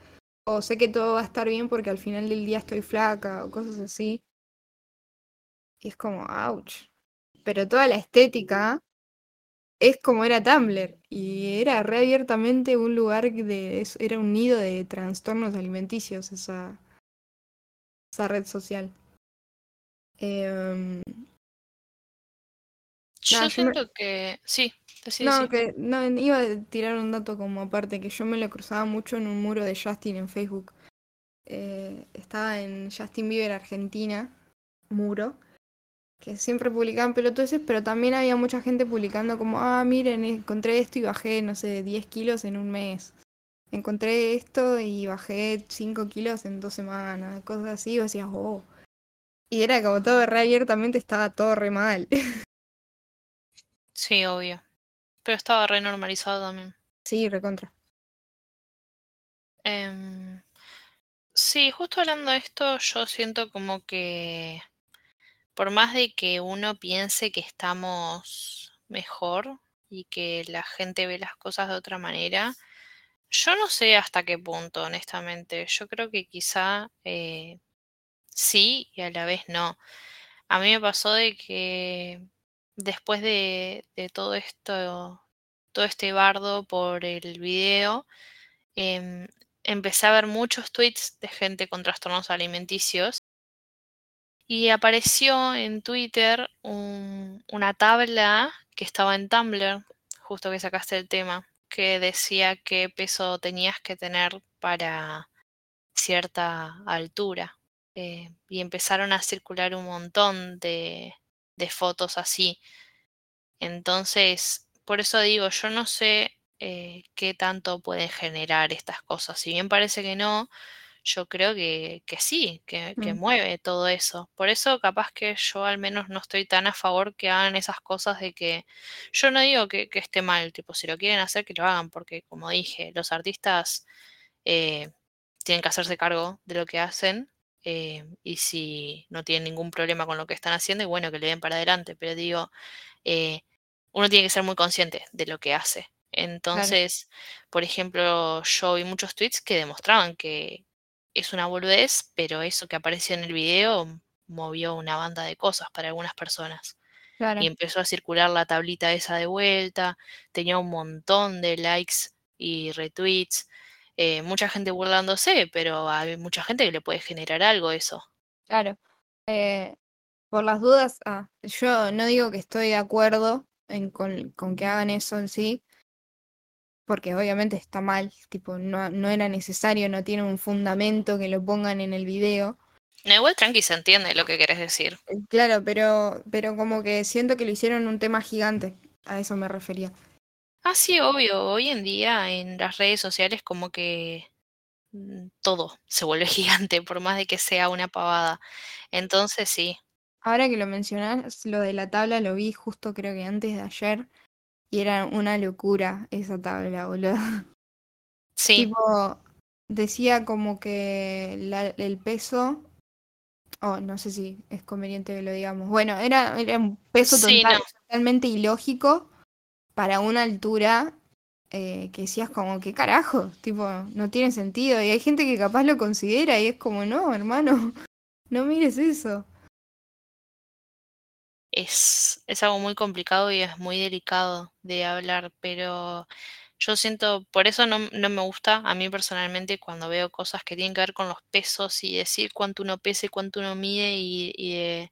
O sé que todo va a estar bien porque al final del día estoy flaca. O cosas así. Y es como, ouch. Pero toda la estética es como era Tumblr. Y era re abiertamente un lugar de. Era un nido de trastornos alimenticios esa, esa red social. Em, Yo me- siento que. Sí, No, que no, iba a tirar un dato como aparte, que yo me lo cruzaba mucho en un muro de Justin en Facebook. Eh, estaba en Justin Bieber Argentina, muro, que siempre publicaban pelotudeces, pero también había mucha gente publicando como, ah, miren, encontré esto y bajé, no sé, 10 kilos en un mes. Encontré esto y bajé 5 kilos en dos semanas, cosas así, y vos decías, oh. Y era como todo re abiertamente, estaba todo re mal. Sí, obvio. Pero estaba re normalizado también. Sí, recontra. Em, sí, justo hablando de esto, yo siento como que por más de que uno piense que estamos mejor y que la gente ve las cosas de otra manera, yo no sé hasta qué punto, honestamente. Yo creo que quizá eh, sí y a la vez no. A mí me pasó de que después de, todo esto, todo este bardo por el video, em, empecé a ver muchos tweets de gente con trastornos alimenticios y apareció en Twitter un- una tabla que estaba en Tumblr, justo que sacaste el tema, que decía qué peso tenías que tener para cierta altura. Eh, y empezaron a circular un montón de, de fotos así. Entonces, por eso digo, yo no sé eh, qué tanto pueden generar estas cosas. Si bien parece que no, yo creo que, que sí, que, que Mm. mueve todo eso. Por eso capaz que yo al menos no estoy tan a favor que hagan esas cosas de que yo no digo que, que esté mal, tipo, si lo quieren hacer, que lo hagan, porque como dije, los artistas eh, tienen que hacerse cargo de lo que hacen. Eh, y si no tienen ningún problema con lo que están haciendo, y bueno, que le den para adelante. Pero digo, eh, uno tiene que ser muy consciente de lo que hace. Entonces, por ejemplo, yo vi muchos tweets que demostraban que es una boludez, pero eso que apareció en el video movió una banda de cosas para algunas personas. Claro. Y empezó a circular la tablita esa de vuelta, tenía un montón de likes y retweets, eh, mucha gente burlándose, pero hay mucha gente que le puede generar algo eso. Claro. Eh, por las dudas, ah, yo no digo que estoy de acuerdo en, con, con que hagan eso en sí, porque obviamente está mal, tipo, no, no era necesario, no tiene un fundamento que lo pongan en el video. No, igual tranqui se entiende lo que querés decir. Eh, Claro, pero, pero como que siento que lo hicieron un tema gigante, a eso me refería. Ah, sí, obvio, hoy en día en las redes sociales como que mm, todo se vuelve gigante, por más de que sea una pavada. Entonces sí, Ahora que lo mencionas, lo de la tabla lo vi justo creo que antes de ayer, y era una locura esa tabla, boludo. sí, Tipo, decía como que la- el peso, oh, no sé si es conveniente que lo digamos. Bueno, era, era un peso Sí, total- no. totalmente ilógico para una altura eh, que decías como, ¿qué carajo? Tipo, no tiene sentido. Y hay gente que capaz lo considera y es como, no, hermano, no mires eso. Es, es algo muy complicado y es muy delicado de hablar, pero yo siento, por eso no, no me gusta a mí personalmente cuando veo cosas que tienen que ver con los pesos y decir cuánto uno pese, cuánto uno mide y, y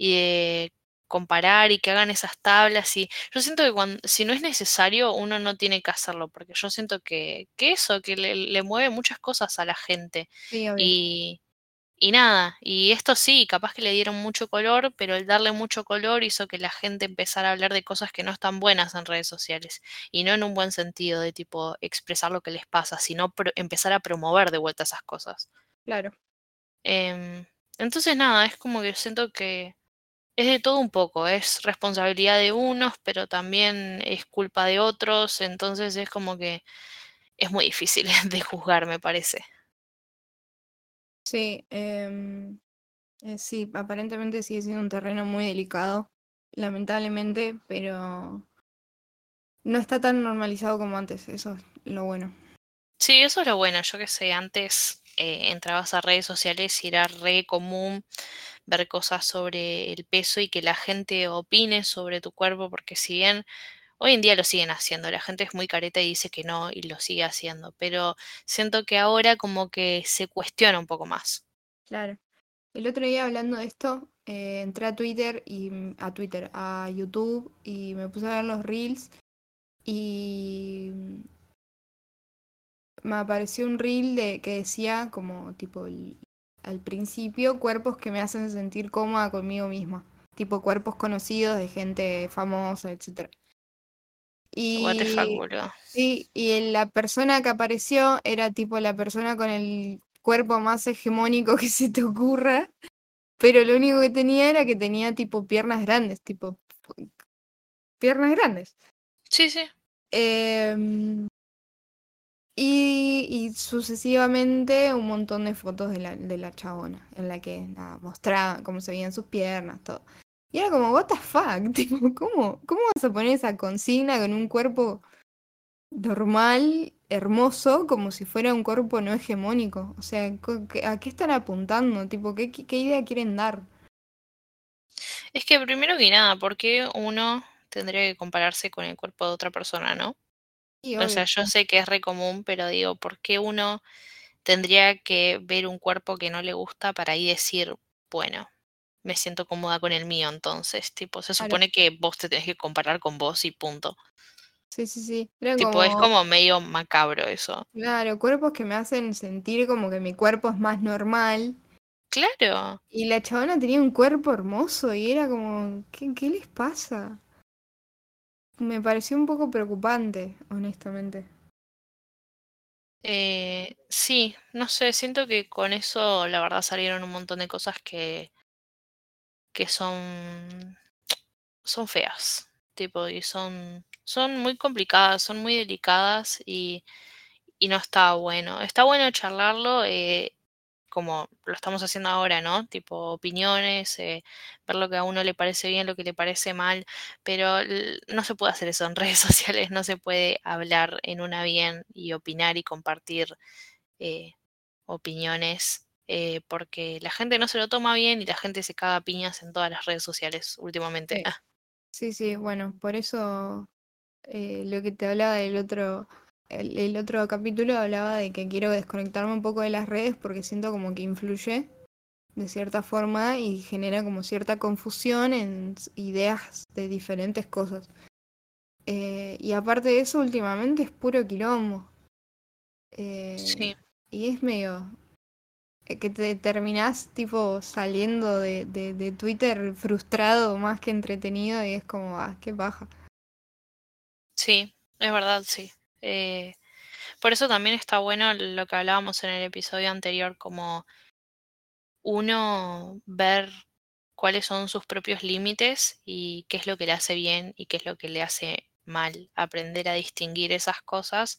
y de comparar y que hagan esas tablas y yo siento que cuando, si no es necesario uno no tiene que hacerlo porque yo siento que, que eso, que le, le mueve muchas cosas a la gente Sí, y, y nada, y esto sí, capaz que le dieron mucho color, pero el darle mucho color hizo que la gente empezara a hablar de cosas que no están buenas en redes sociales y no en un buen sentido de tipo expresar lo que les pasa, sino empezar a promover de vuelta esas cosas. Claro. Em, entonces nada, es como que siento que es de todo un poco, es responsabilidad de unos, pero también es culpa de otros, entonces es como que es muy difícil de juzgar, me parece. Sí, em, eh, sí, aparentemente sigue siendo un terreno muy delicado, lamentablemente, pero no está tan normalizado como antes, eso es lo bueno. Sí, eso es lo bueno, yo que sé, antes eh, entrabas a redes sociales y era re común ver cosas sobre el peso y que la gente opine sobre tu cuerpo, porque si bien hoy en día lo siguen haciendo, la gente es muy careta y dice que no y lo sigue haciendo, pero siento que ahora como que se cuestiona un poco más. Claro. El otro día hablando de esto, eh, entré a Twitter y mm, a Twitter, a YouTube y me puse a ver los reels y mm, me apareció un reel de que decía como tipo al principio cuerpos que me hacen sentir cómoda conmigo misma, tipo cuerpos conocidos de gente famosa, etcétera. What the fuck, Y sí, y la persona que apareció era tipo la persona con el cuerpo más hegemónico que se te ocurra. Pero lo único que tenía era que tenía tipo piernas grandes, tipo piernas grandes. Sí, sí. Em, y, y sucesivamente un montón de fotos de la, de la chabona, en la que nada, mostraba cómo se veían sus piernas, todo. Y era como, what the fuck, tipo, ¿cómo, cómo vas a poner esa consigna con un cuerpo normal, hermoso, como si fuera un cuerpo no hegemónico? O sea, co- ¿qué- ¿a qué están apuntando? Tipo, ¿qué, qué qué idea quieren dar? Es que primero que nada, ¿por qué uno tendría que compararse con el cuerpo de otra persona, no? Sí, O sea, obvio. yo sé que es re común, pero digo, ¿por qué uno tendría que ver un cuerpo que no le gusta para ahí decir, bueno, me siento cómoda con el mío, entonces, tipo, se Claro. supone que vos te tenés que comparar con vos y punto. Sí, sí, sí. Tipo, es como, como medio macabro eso. claro, cuerpos que me hacen sentir como que mi cuerpo es más normal. Claro, Y la chabona tenía un cuerpo hermoso y era como, ¿qué, qué les pasa? Me pareció un poco preocupante, honestamente. eh, sí, no sé, siento que con eso la verdad salieron un montón de cosas que, que son, son feas, tipo, y son, son muy complicadas, son muy delicadas y, y no está bueno. Está bueno charlarlo, eh, como lo estamos haciendo ahora, ¿no? Tipo opiniones, eh, ver lo que a uno le parece bien, lo que le parece mal, pero no se puede hacer eso en redes sociales, no se puede hablar en una bien y opinar y compartir eh, opiniones, eh, porque la gente no se lo toma bien y la gente se caga piñas en todas las redes sociales últimamente. Sí, sí, sí, bueno, por eso lo que te hablaba del otro, el, el otro capítulo hablaba de que quiero desconectarme un poco de las redes porque siento como que influye de cierta forma y genera como cierta confusión en ideas de diferentes cosas. Eh, y aparte de eso, últimamente es puro quilombo. Eh, Sí, y es medio eh, que te terminás tipo saliendo de, de, de Twitter frustrado más que entretenido y es como, ah, qué paja. sí, es verdad, sí. Eh, por eso también está bueno lo que hablábamos en el episodio anterior, como uno ver cuáles son sus propios límites y qué es lo que le hace bien y qué es lo que le hace mal. Aprender a distinguir esas cosas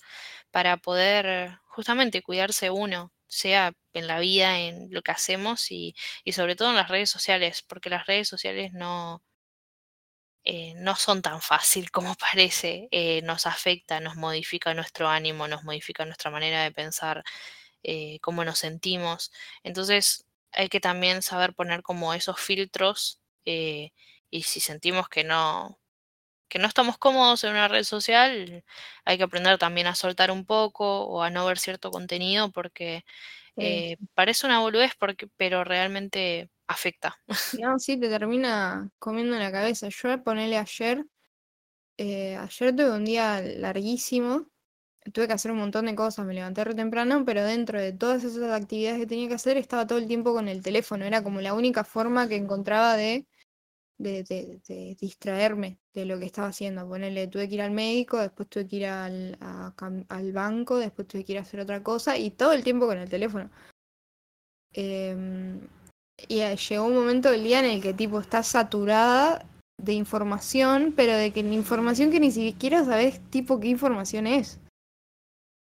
para poder justamente cuidarse uno, sea en la vida, en lo que hacemos y, y sobre todo en las redes sociales, porque las redes sociales no, eh, no son tan fácil como parece. Eh, nos afecta, nos modifica nuestro ánimo, nos modifica nuestra manera de pensar, eh, cómo nos sentimos. Entonces hay que también saber poner como esos filtros y si sentimos que no, que no estamos cómodos en una red social, hay que aprender también a soltar un poco o a no ver cierto contenido porque parece una boludez, porque, pero realmente afecta. No, sí, te termina comiendo en la cabeza. Yo ponerle ayer, eh, ayer tuve un día larguísimo, tuve que hacer un montón de cosas, me levanté re temprano, pero dentro de todas esas actividades que tenía que hacer estaba todo el tiempo con el teléfono, era como la única forma que encontraba de, de, distraerme de lo que estaba haciendo. Ponerle, tuve que ir al médico, después tuve que ir al, al banco, después tuve que ir a hacer otra cosa y todo el tiempo con el teléfono. Eh, y llegó un momento del día en el que tipo está saturada de información, pero de que la información que ni siquiera sabes tipo qué información es.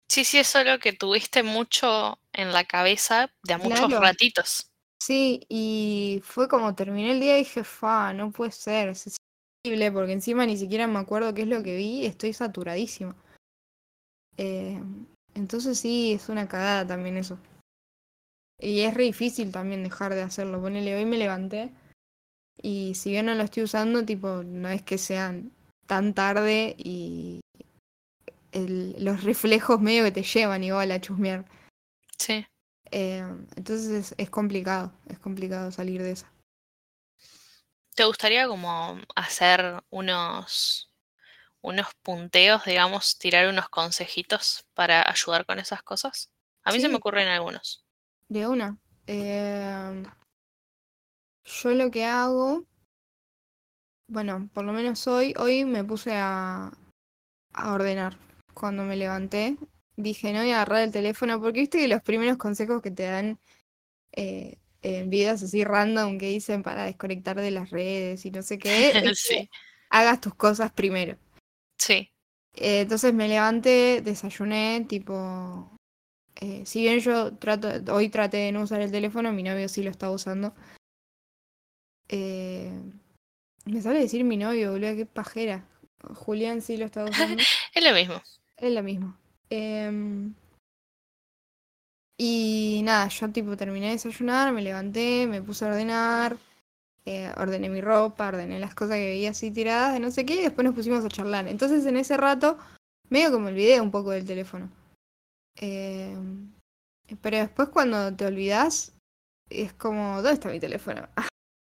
Sí, sí, es solo que tuviste mucho en la cabeza de a muchos ratitos. Sí, y fue como terminé el día y dije, fa, no puede ser, es increíble, porque encima ni siquiera me acuerdo qué es lo que vi, estoy saturadísimo. Eh, entonces sí, es una cagada también eso. Y es re difícil también dejar de hacerlo. Ponele, hoy me levanté y si bien no lo estoy usando, tipo, no es que sean tan tarde y los reflejos medio que te llevan igual a chusmear. Sí. Eh, entonces es, complicado, es complicado salir de esa. ¿Te gustaría como hacer unos, unos punteos, digamos, tirar unos consejitos para ayudar con esas cosas? A mí se me ocurren algunos. De una. Em, yo lo que hago, bueno, por lo menos hoy, hoy me puse a, a ordenar. Cuando me levanté, dije, no voy a agarrar el teléfono, porque viste que los primeros consejos que te dan eh, en videos así random que dicen para desconectar de las redes y no sé qué, sí. hagas tus cosas primero. Sí. Eh, entonces me levanté, desayuné, tipo eh, si bien yo trato, hoy traté de no usar el teléfono, mi novio sí lo está usando. Eh, me sale decir mi novio, boludo, qué pajera. Julián sí lo está usando. es lo mismo. Es lo mismo. Em, y nada, yo tipo terminé de desayunar, me levanté, me puse a ordenar, eh, ordené mi ropa, ordené las cosas que veía así tiradas, de no sé qué, y después nos pusimos a charlar. Entonces en ese rato, medio que me olvidé un poco del teléfono. Em, pero después cuando te olvidas, es como, ¿dónde está mi teléfono?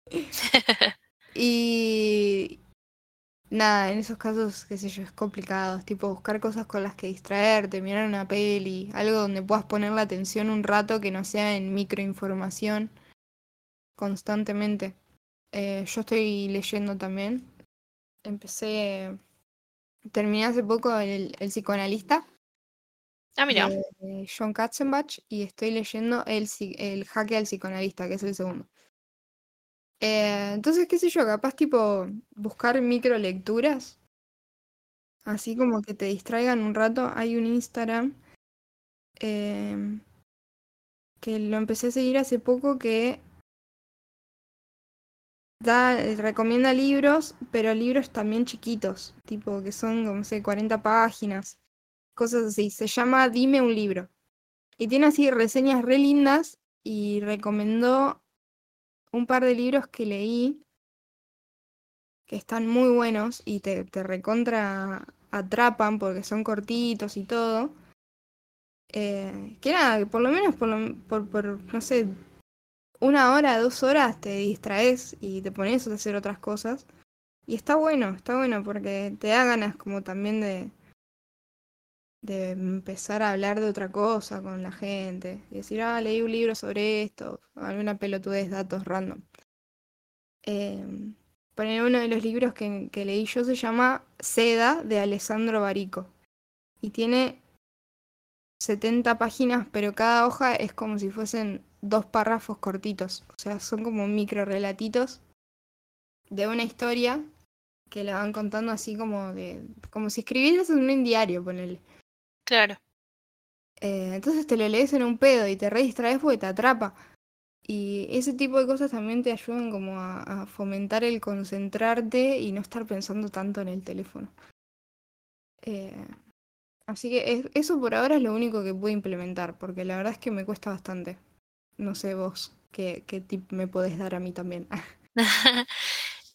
y nada, en esos casos, qué sé yo, es complicado. tipo buscar cosas con las que distraerte, mirar una peli, algo donde puedas poner la atención un rato que no sea en microinformación constantemente. Eh, yo estoy leyendo también. Empecé, terminé hace poco el, el psicoanalista Ah, mira. John Katzenbach y estoy leyendo el, el al psicoanalista, que es el segundo. Eh, entonces, qué sé yo, capaz tipo buscar micro lecturas, así como que te distraigan un rato. Hay un Instagram em, que lo empecé a seguir hace poco que da, recomienda libros, pero libros también chiquitos, tipo que son, como sé, 40 páginas cosas así. Se llama Dime un libro. Y tiene así reseñas re lindas y recomendó un par de libros que leí que están muy buenos y te, te recontra atrapan porque son cortitos y todo. Eh, que nada, por lo menos por, por, por, no sé, una hora, dos horas te distraes y te pones a hacer otras cosas. Y está bueno, está bueno porque te da ganas como también de, de empezar a hablar de otra cosa con la gente. Y decir, ah, leí un libro sobre esto, alguna pelotudez, datos random. Eh, uno de los libros que, que, leí yo se llama Seda de Alessandro Barico. Y tiene 70 páginas, pero cada hoja es como si fuesen dos párrafos cortitos. O sea, son como micro relatitos de una historia que la van contando así como de. como si escribieras en un diario, ponele. Claro. Eh, entonces te lo lees en un pedo y te re distraes porque te atrapa. Y ese tipo de cosas también te ayudan como a, fomentar el concentrarte y no estar pensando tanto en el teléfono. Eh, así que eso por ahora es lo único que puedo implementar, porque la verdad es que me cuesta bastante. No sé vos qué, qué tip me podés dar a mí también.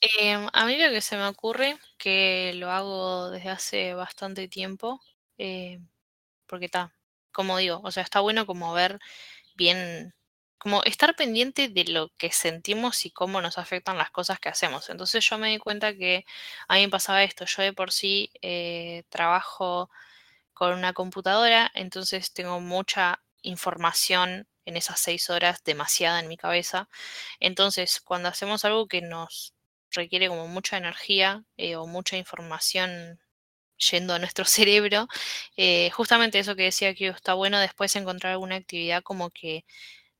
Em, a mí lo que se me ocurre, que lo hago desde hace bastante tiempo, eh, porque está, como digo, o sea, está bueno como ver bien, como estar pendiente de lo que sentimos y cómo nos afectan las cosas que hacemos. Entonces yo me di cuenta que a mí me pasaba esto, yo de por sí eh, trabajo con una computadora, entonces tengo mucha información en esas seis horas, demasiada en mi cabeza. Entonces, cuando hacemos algo que nos requiere como mucha energía eh, o mucha información yendo a nuestro cerebro, eh, justamente eso que decía que está bueno después encontrar alguna actividad como que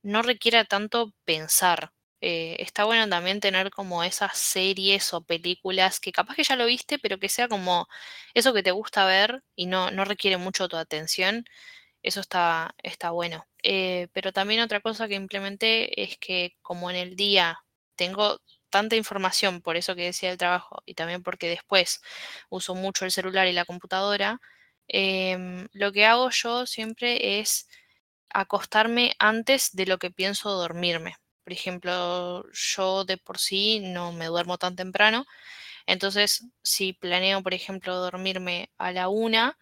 no requiera tanto pensar. Eh, está bueno también tener como esas series o películas que capaz que ya lo viste, pero que sea como eso que te gusta ver y no, no requiere mucho tu atención. Eso está, está bueno. pero también otra cosa que implementé es que como en el día tengo tanta información, por eso que decía el trabajo, y también porque después uso mucho el celular y la computadora, em, lo que hago yo siempre es acostarme antes de lo que pienso dormirme. Por ejemplo, yo de por sí no me duermo tan temprano, entonces si planeo, por ejemplo, dormirme a la una,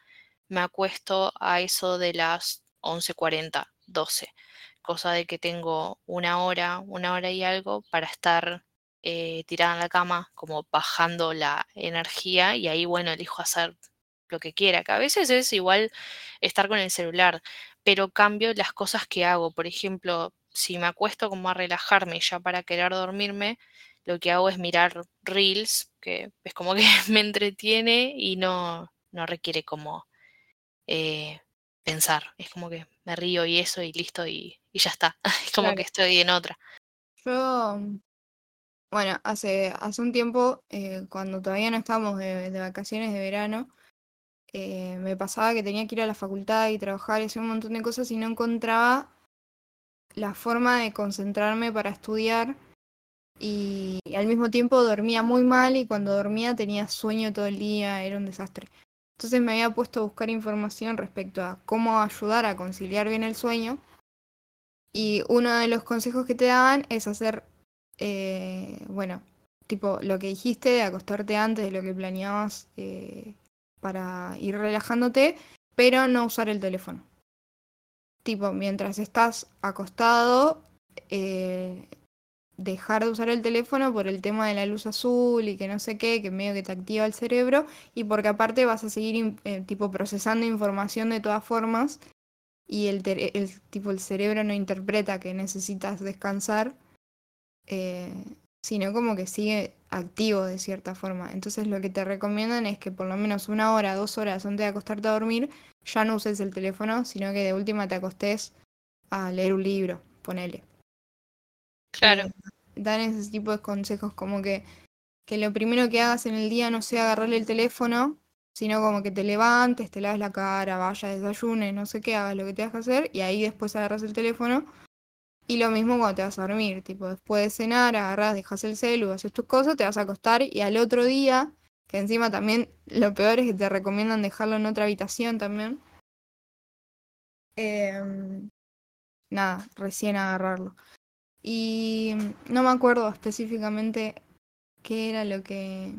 me acuesto a eso de las 11.40, 12, cosa de que tengo una hora, una hora y algo para estar eh, tirada en la cama, como bajando la energía y ahí, bueno, elijo hacer lo que quiera, que a veces es igual estar con el celular, pero cambio las cosas que hago. Por ejemplo, si me acuesto como a relajarme ya para querer dormirme, lo que hago es mirar reels, que es como que me entretiene y no, no requiere como eh, pensar. Es como que me río y eso y listo y, ya está. Es como que estoy en otra. Yo bueno, hace, hace un tiempo, eh, cuando todavía no estábamos de, vacaciones de verano, eh, me pasaba que tenía que ir a la facultad y trabajar y hacer un montón de cosas y no encontraba la forma de concentrarme para estudiar y, al mismo tiempo dormía muy mal y cuando dormía tenía sueño todo el día, era un desastre. Entonces me había puesto a buscar información respecto a cómo ayudar a conciliar bien el sueño y uno de los consejos que te daban es hacer eh, bueno, tipo lo que dijiste de acostarte antes de lo que planeabas eh, para ir relajándote, pero no usar el teléfono. Tipo, mientras estás acostado, eh, dejar de usar el teléfono por el tema de la luz azul y que no sé qué, que medio que te activa el cerebro, y porque aparte vas a seguir tipo procesando información de todas formas y el, el, tipo, el cerebro no interpreta que necesitas descansar eh, sino como que sigue activo de cierta forma. Entonces lo que te recomiendan es que por lo menos una hora, dos horas antes de acostarte a dormir, ya no uses el teléfono, sino que de última te acostes a leer un libro, ponele. Claro. Eh, dan ese tipo de consejos como que, que lo primero que hagas en el día no sea agarrarle el teléfono, sino como que te levantes, te laves la cara, vayas, desayunes, no sé qué, hagas lo que tengas que hacer y ahí después agarras el teléfono y lo mismo cuando te vas a dormir, tipo, después de cenar, agarras, dejas el celu, haces tus cosas, te vas a acostar y al otro día, que encima también lo peor es que te recomiendan dejarlo en otra habitación también. Em, nada, recién agarrarlo. Y no me acuerdo específicamente qué era lo que,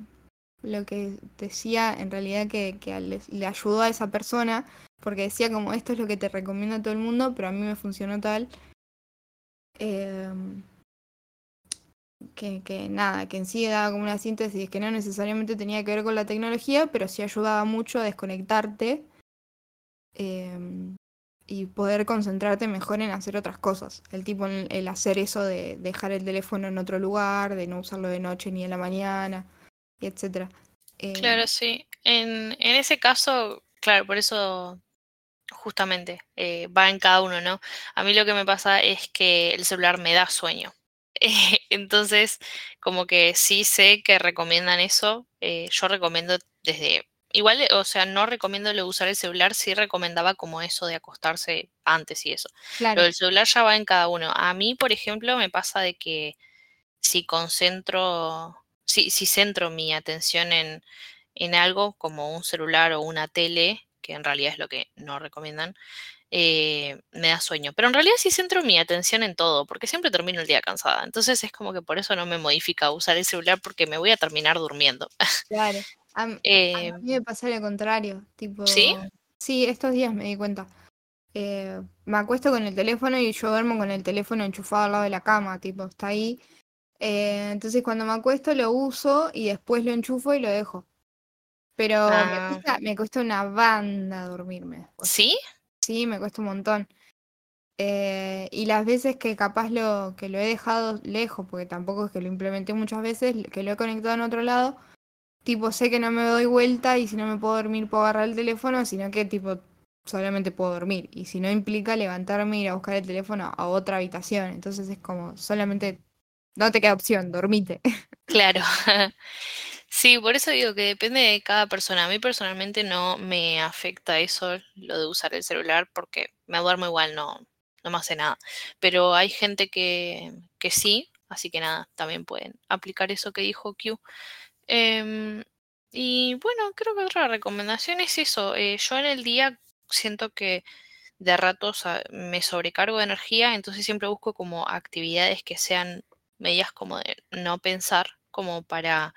lo que decía en realidad que, que le, le ayudó a esa persona, porque decía como esto es lo que te recomienda todo el mundo, pero a mí me funcionó tal. Em, que, que, nada, que en sí daba como una síntesis que no necesariamente tenía que ver con la tecnología, pero sí ayudaba mucho a desconectarte em, y poder concentrarte mejor en hacer otras cosas. El tipo, el, hacer eso de dejar el teléfono en otro lugar, de no usarlo de noche ni en la mañana, y etcétera. claro, em, sí. En, en ese caso, claro, por eso justamente, eh, va en cada uno, ¿no? A mí lo que me pasa es que el celular me da sueño. entonces, como que sí sé que recomiendan eso. Eh, yo recomiendo desde igual, o sea, no recomiendo usar el celular, sí recomendaba como eso de acostarse antes y eso. Claro, del celular ya va en cada uno. A mí, por ejemplo, me pasa de que si concentro, si, si centro mi atención en, en algo como un celular o una tele, que en realidad es lo que no recomiendan, eh, me da sueño. Pero en realidad sí centro mi atención en todo, porque siempre termino el día cansada. Entonces es como que por eso no me modifica usar el celular porque me voy a terminar durmiendo. claro. A, Eh, mí me pasa lo contrario, tipo, ¿sí? sí, estos días me di cuenta. Eh, me acuesto con el teléfono y yo duermo con el teléfono enchufado al lado de la cama, tipo, está ahí. Entonces cuando me acuesto lo uso y después lo enchufo y lo dejo. Pero me Ah, cuesta, me cuesta una banda dormirme después. ¿sí? Sí, me cuesta un montón. Eh, y las veces que capaz lo, que lo he dejado lejos, porque tampoco es que lo implementé muchas veces, que lo he conectado en otro lado, tipo sé que no me doy vuelta y si no me puedo dormir puedo agarrar el teléfono, sino que tipo solamente puedo dormir. Y si no implica levantarme e ir a buscar el teléfono a otra habitación. Entonces es como solamente no te queda opción, dormite. Claro. Sí, por eso digo que depende de cada persona. A mí personalmente no me afecta eso, lo de usar el celular, porque me duermo igual, no, no me hace nada. Pero hay gente que, que sí, así que nada, también pueden aplicar eso que dijo Q. Em, y bueno, creo que otra recomendación es eso. eh, yo en el día siento que de ratos me sobrecargo de energía, entonces siempre busco como actividades que sean medias como de no pensar, como para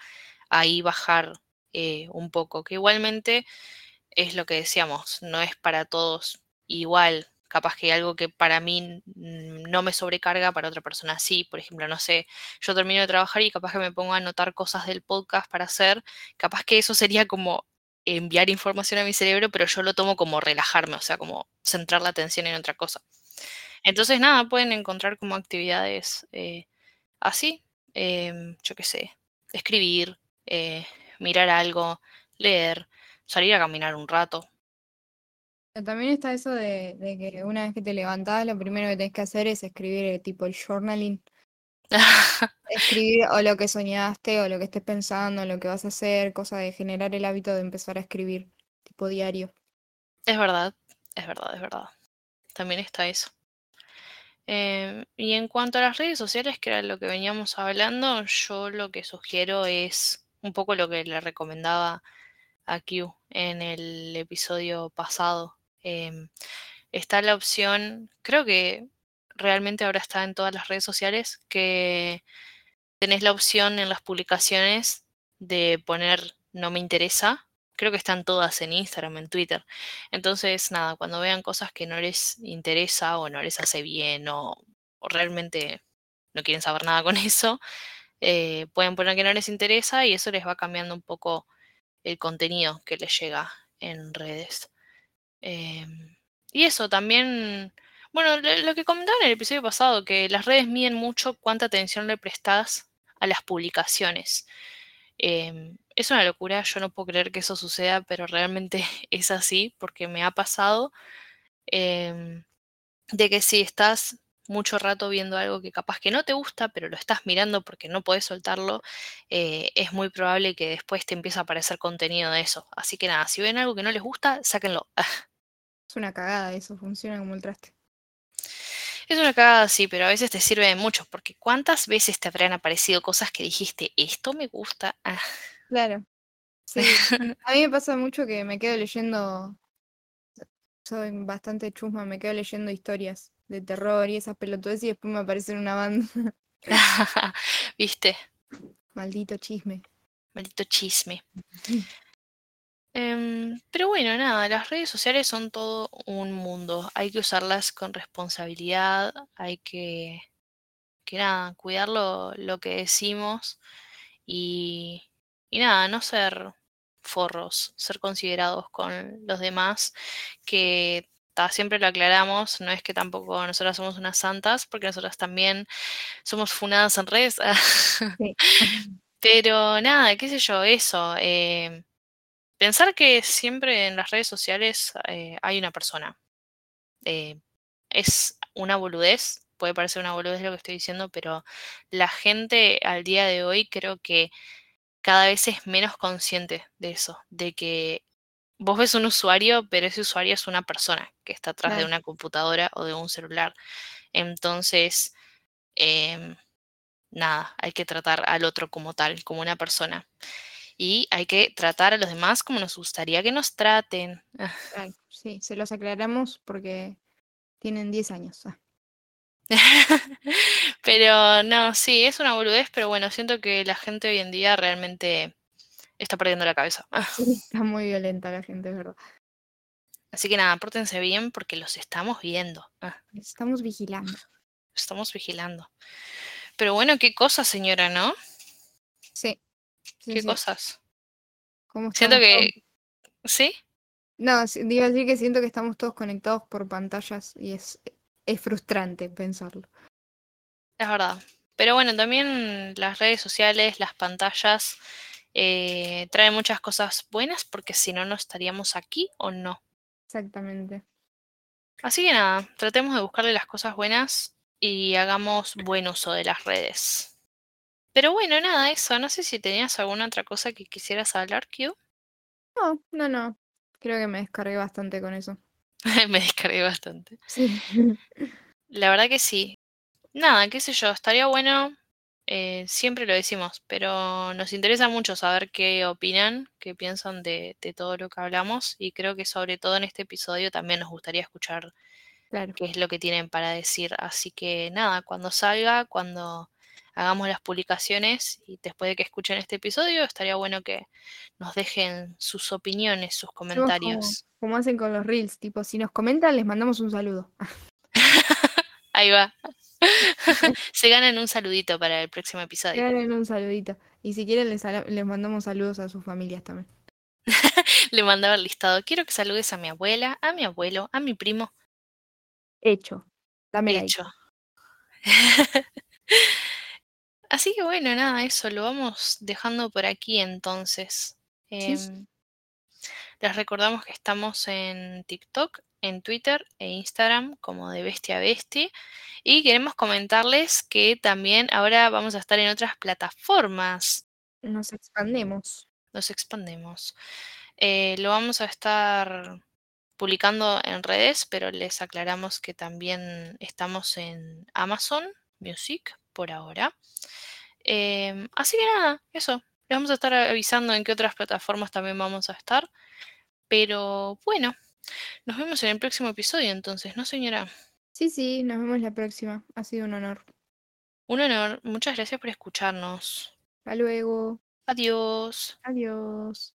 ahí bajar eh, un poco, que igualmente es lo que decíamos, no es para todos igual. Capaz que algo que para mí no me sobrecarga, para otra persona sí. Por ejemplo, no sé, yo termino de trabajar y capaz que me pongo a anotar cosas del podcast para hacer. Capaz que eso sería como enviar información a mi cerebro, pero yo lo tomo como relajarme, o sea, como centrar la atención en otra cosa. Entonces, nada, pueden encontrar como actividades eh, así, em, yo qué sé, escribir, eh, mirar algo, leer, salir a caminar un rato. También está eso de, de que una vez que te levantás, lo primero que tenés que hacer es escribir eh, tipo el journaling. Escribir o lo que soñaste, o lo que estés pensando, lo que vas a hacer, cosa de generar el hábito de empezar a escribir, tipo diario. Es verdad, es verdad, es verdad. También está eso. Em, y en cuanto a las redes sociales, que era lo que veníamos hablando, yo lo que sugiero es un poco lo que le recomendaba a Q en el episodio pasado. Em, está la opción, creo que realmente ahora está en todas las redes sociales, que tenés la opción en las publicaciones de poner no me interesa. Creo que están todas en Instagram, en Twitter. Entonces, nada, cuando vean cosas que no les interesa o no les hace bien o, o realmente no quieren saber nada con eso, eh, pueden poner que no les interesa y eso les va cambiando un poco el contenido que les llega en redes. Eh, y eso también, bueno, lo, que comentaba en el episodio pasado, que las redes miden mucho cuánta atención le prestas a las publicaciones. Eh, es una locura, yo no puedo creer que eso suceda, pero realmente es así porque me ha pasado de que si estás mucho rato viendo algo que capaz que no te gusta, pero lo estás mirando porque no podés soltarlo, eh, es muy probable que después te empiece a aparecer contenido de eso. Así que nada, si ven algo que no les gusta, sáquenlo. Es una cagada eso, funciona como el traste. Es una cagada, sí, pero a veces te sirve de mucho, porque ¿cuántas veces te habrán aparecido cosas que dijiste, esto me gusta? Ah. Claro. Sí. A mí me pasa mucho que me quedo leyendo, soy bastante chusma, me quedo leyendo historias de terror y esas pelotudes y después me aparecen una banda. ¿Viste? Maldito chisme. Maldito chisme. Em, pero bueno, nada, las redes sociales son todo un mundo. Hay que usarlas con responsabilidad, hay que, que nada, cuidar lo, lo que decimos y, y nada, no ser forros, ser considerados con los demás, que siempre lo aclaramos, no es que tampoco nosotras somos unas santas, porque nosotras también somos funadas en redes. Sí. Pero nada, qué sé yo, eso. eh, pensar que siempre en las redes sociales eh, hay una persona. Eh, es una boludez, puede parecer una boludez lo que estoy diciendo, pero la gente al día de hoy creo que cada vez es menos consciente de eso, de que vos ves un usuario, pero ese usuario es una persona que está atrás de una computadora o de un celular. Entonces, em, nada, hay que tratar al otro como tal, como una persona. Y hay que tratar a los demás como nos gustaría que nos traten. Claro, sí, se los aclaramos porque tienen 10 años. ah. Pero no, sí, es una boludez, pero bueno, siento que la gente hoy en día realmente está perdiendo la cabeza. Está muy violenta la gente, es verdad. Así que nada, pórtense bien porque los estamos viendo. Ah, Estamos vigilando. estamos vigilando. Pero bueno, qué cosas, señora, ¿no? Sí. sí, Qué sí. cosas. ¿Cómo Siento todos- que... ¿Sí? No, sí, iba a decir que siento que estamos todos conectados por pantallas y es, es frustrante pensarlo. Es verdad. Pero bueno, también las redes sociales, las pantallas, eh, traen muchas cosas buenas porque si no, no estaríamos aquí o no. Exactamente. Así que nada, tratemos de buscarle las cosas buenas y hagamos buen uso de las redes. Pero bueno, nada, eso. No sé si tenías alguna otra cosa que quisieras hablar, Q. No, no, no. Creo que me descargué bastante con eso. Me descargué bastante. Sí. La verdad que sí. Nada, qué sé yo, estaría bueno, eh, siempre lo decimos, pero nos interesa mucho saber qué opinan, qué piensan de, de todo lo que hablamos y creo que sobre todo en este episodio también nos gustaría escuchar Claro. qué es lo que tienen para decir. Así que nada, cuando salga, cuando hagamos las publicaciones y después de que escuchen este episodio, estaría bueno que nos dejen sus opiniones, sus como, comentarios. como hacen con los reels, tipo, si nos comentan les mandamos un saludo. Ahí va. Se ganan un saludito para el próximo episodio. Regalen un saludito. Y si quieren les, les mandamos saludos a sus familias también. Le mandaba el listado. Quiero que saludes a mi abuela, a mi abuelo, a mi primo. Hecho. Dame. Hecho. Así que bueno, nada, eso lo vamos dejando por aquí entonces. Sí. Em, les recordamos que estamos en TikTok, en Twitter e Instagram como de Bestia Besti. Y queremos comentarles que también ahora vamos a estar en otras plataformas. Nos expandemos. Nos expandemos. Eh, lo vamos a estar publicando en redes, pero les aclaramos que también estamos en Amazon Music por ahora. Em, así que nada, eso. Les vamos a estar avisando en qué otras plataformas también vamos a estar. Pero bueno, nos vemos en el próximo episodio entonces, ¿no, señora? Sí, sí, nos vemos la próxima. Ha sido un honor. Un honor. Muchas gracias por escucharnos. Hasta luego. Adiós. Adiós.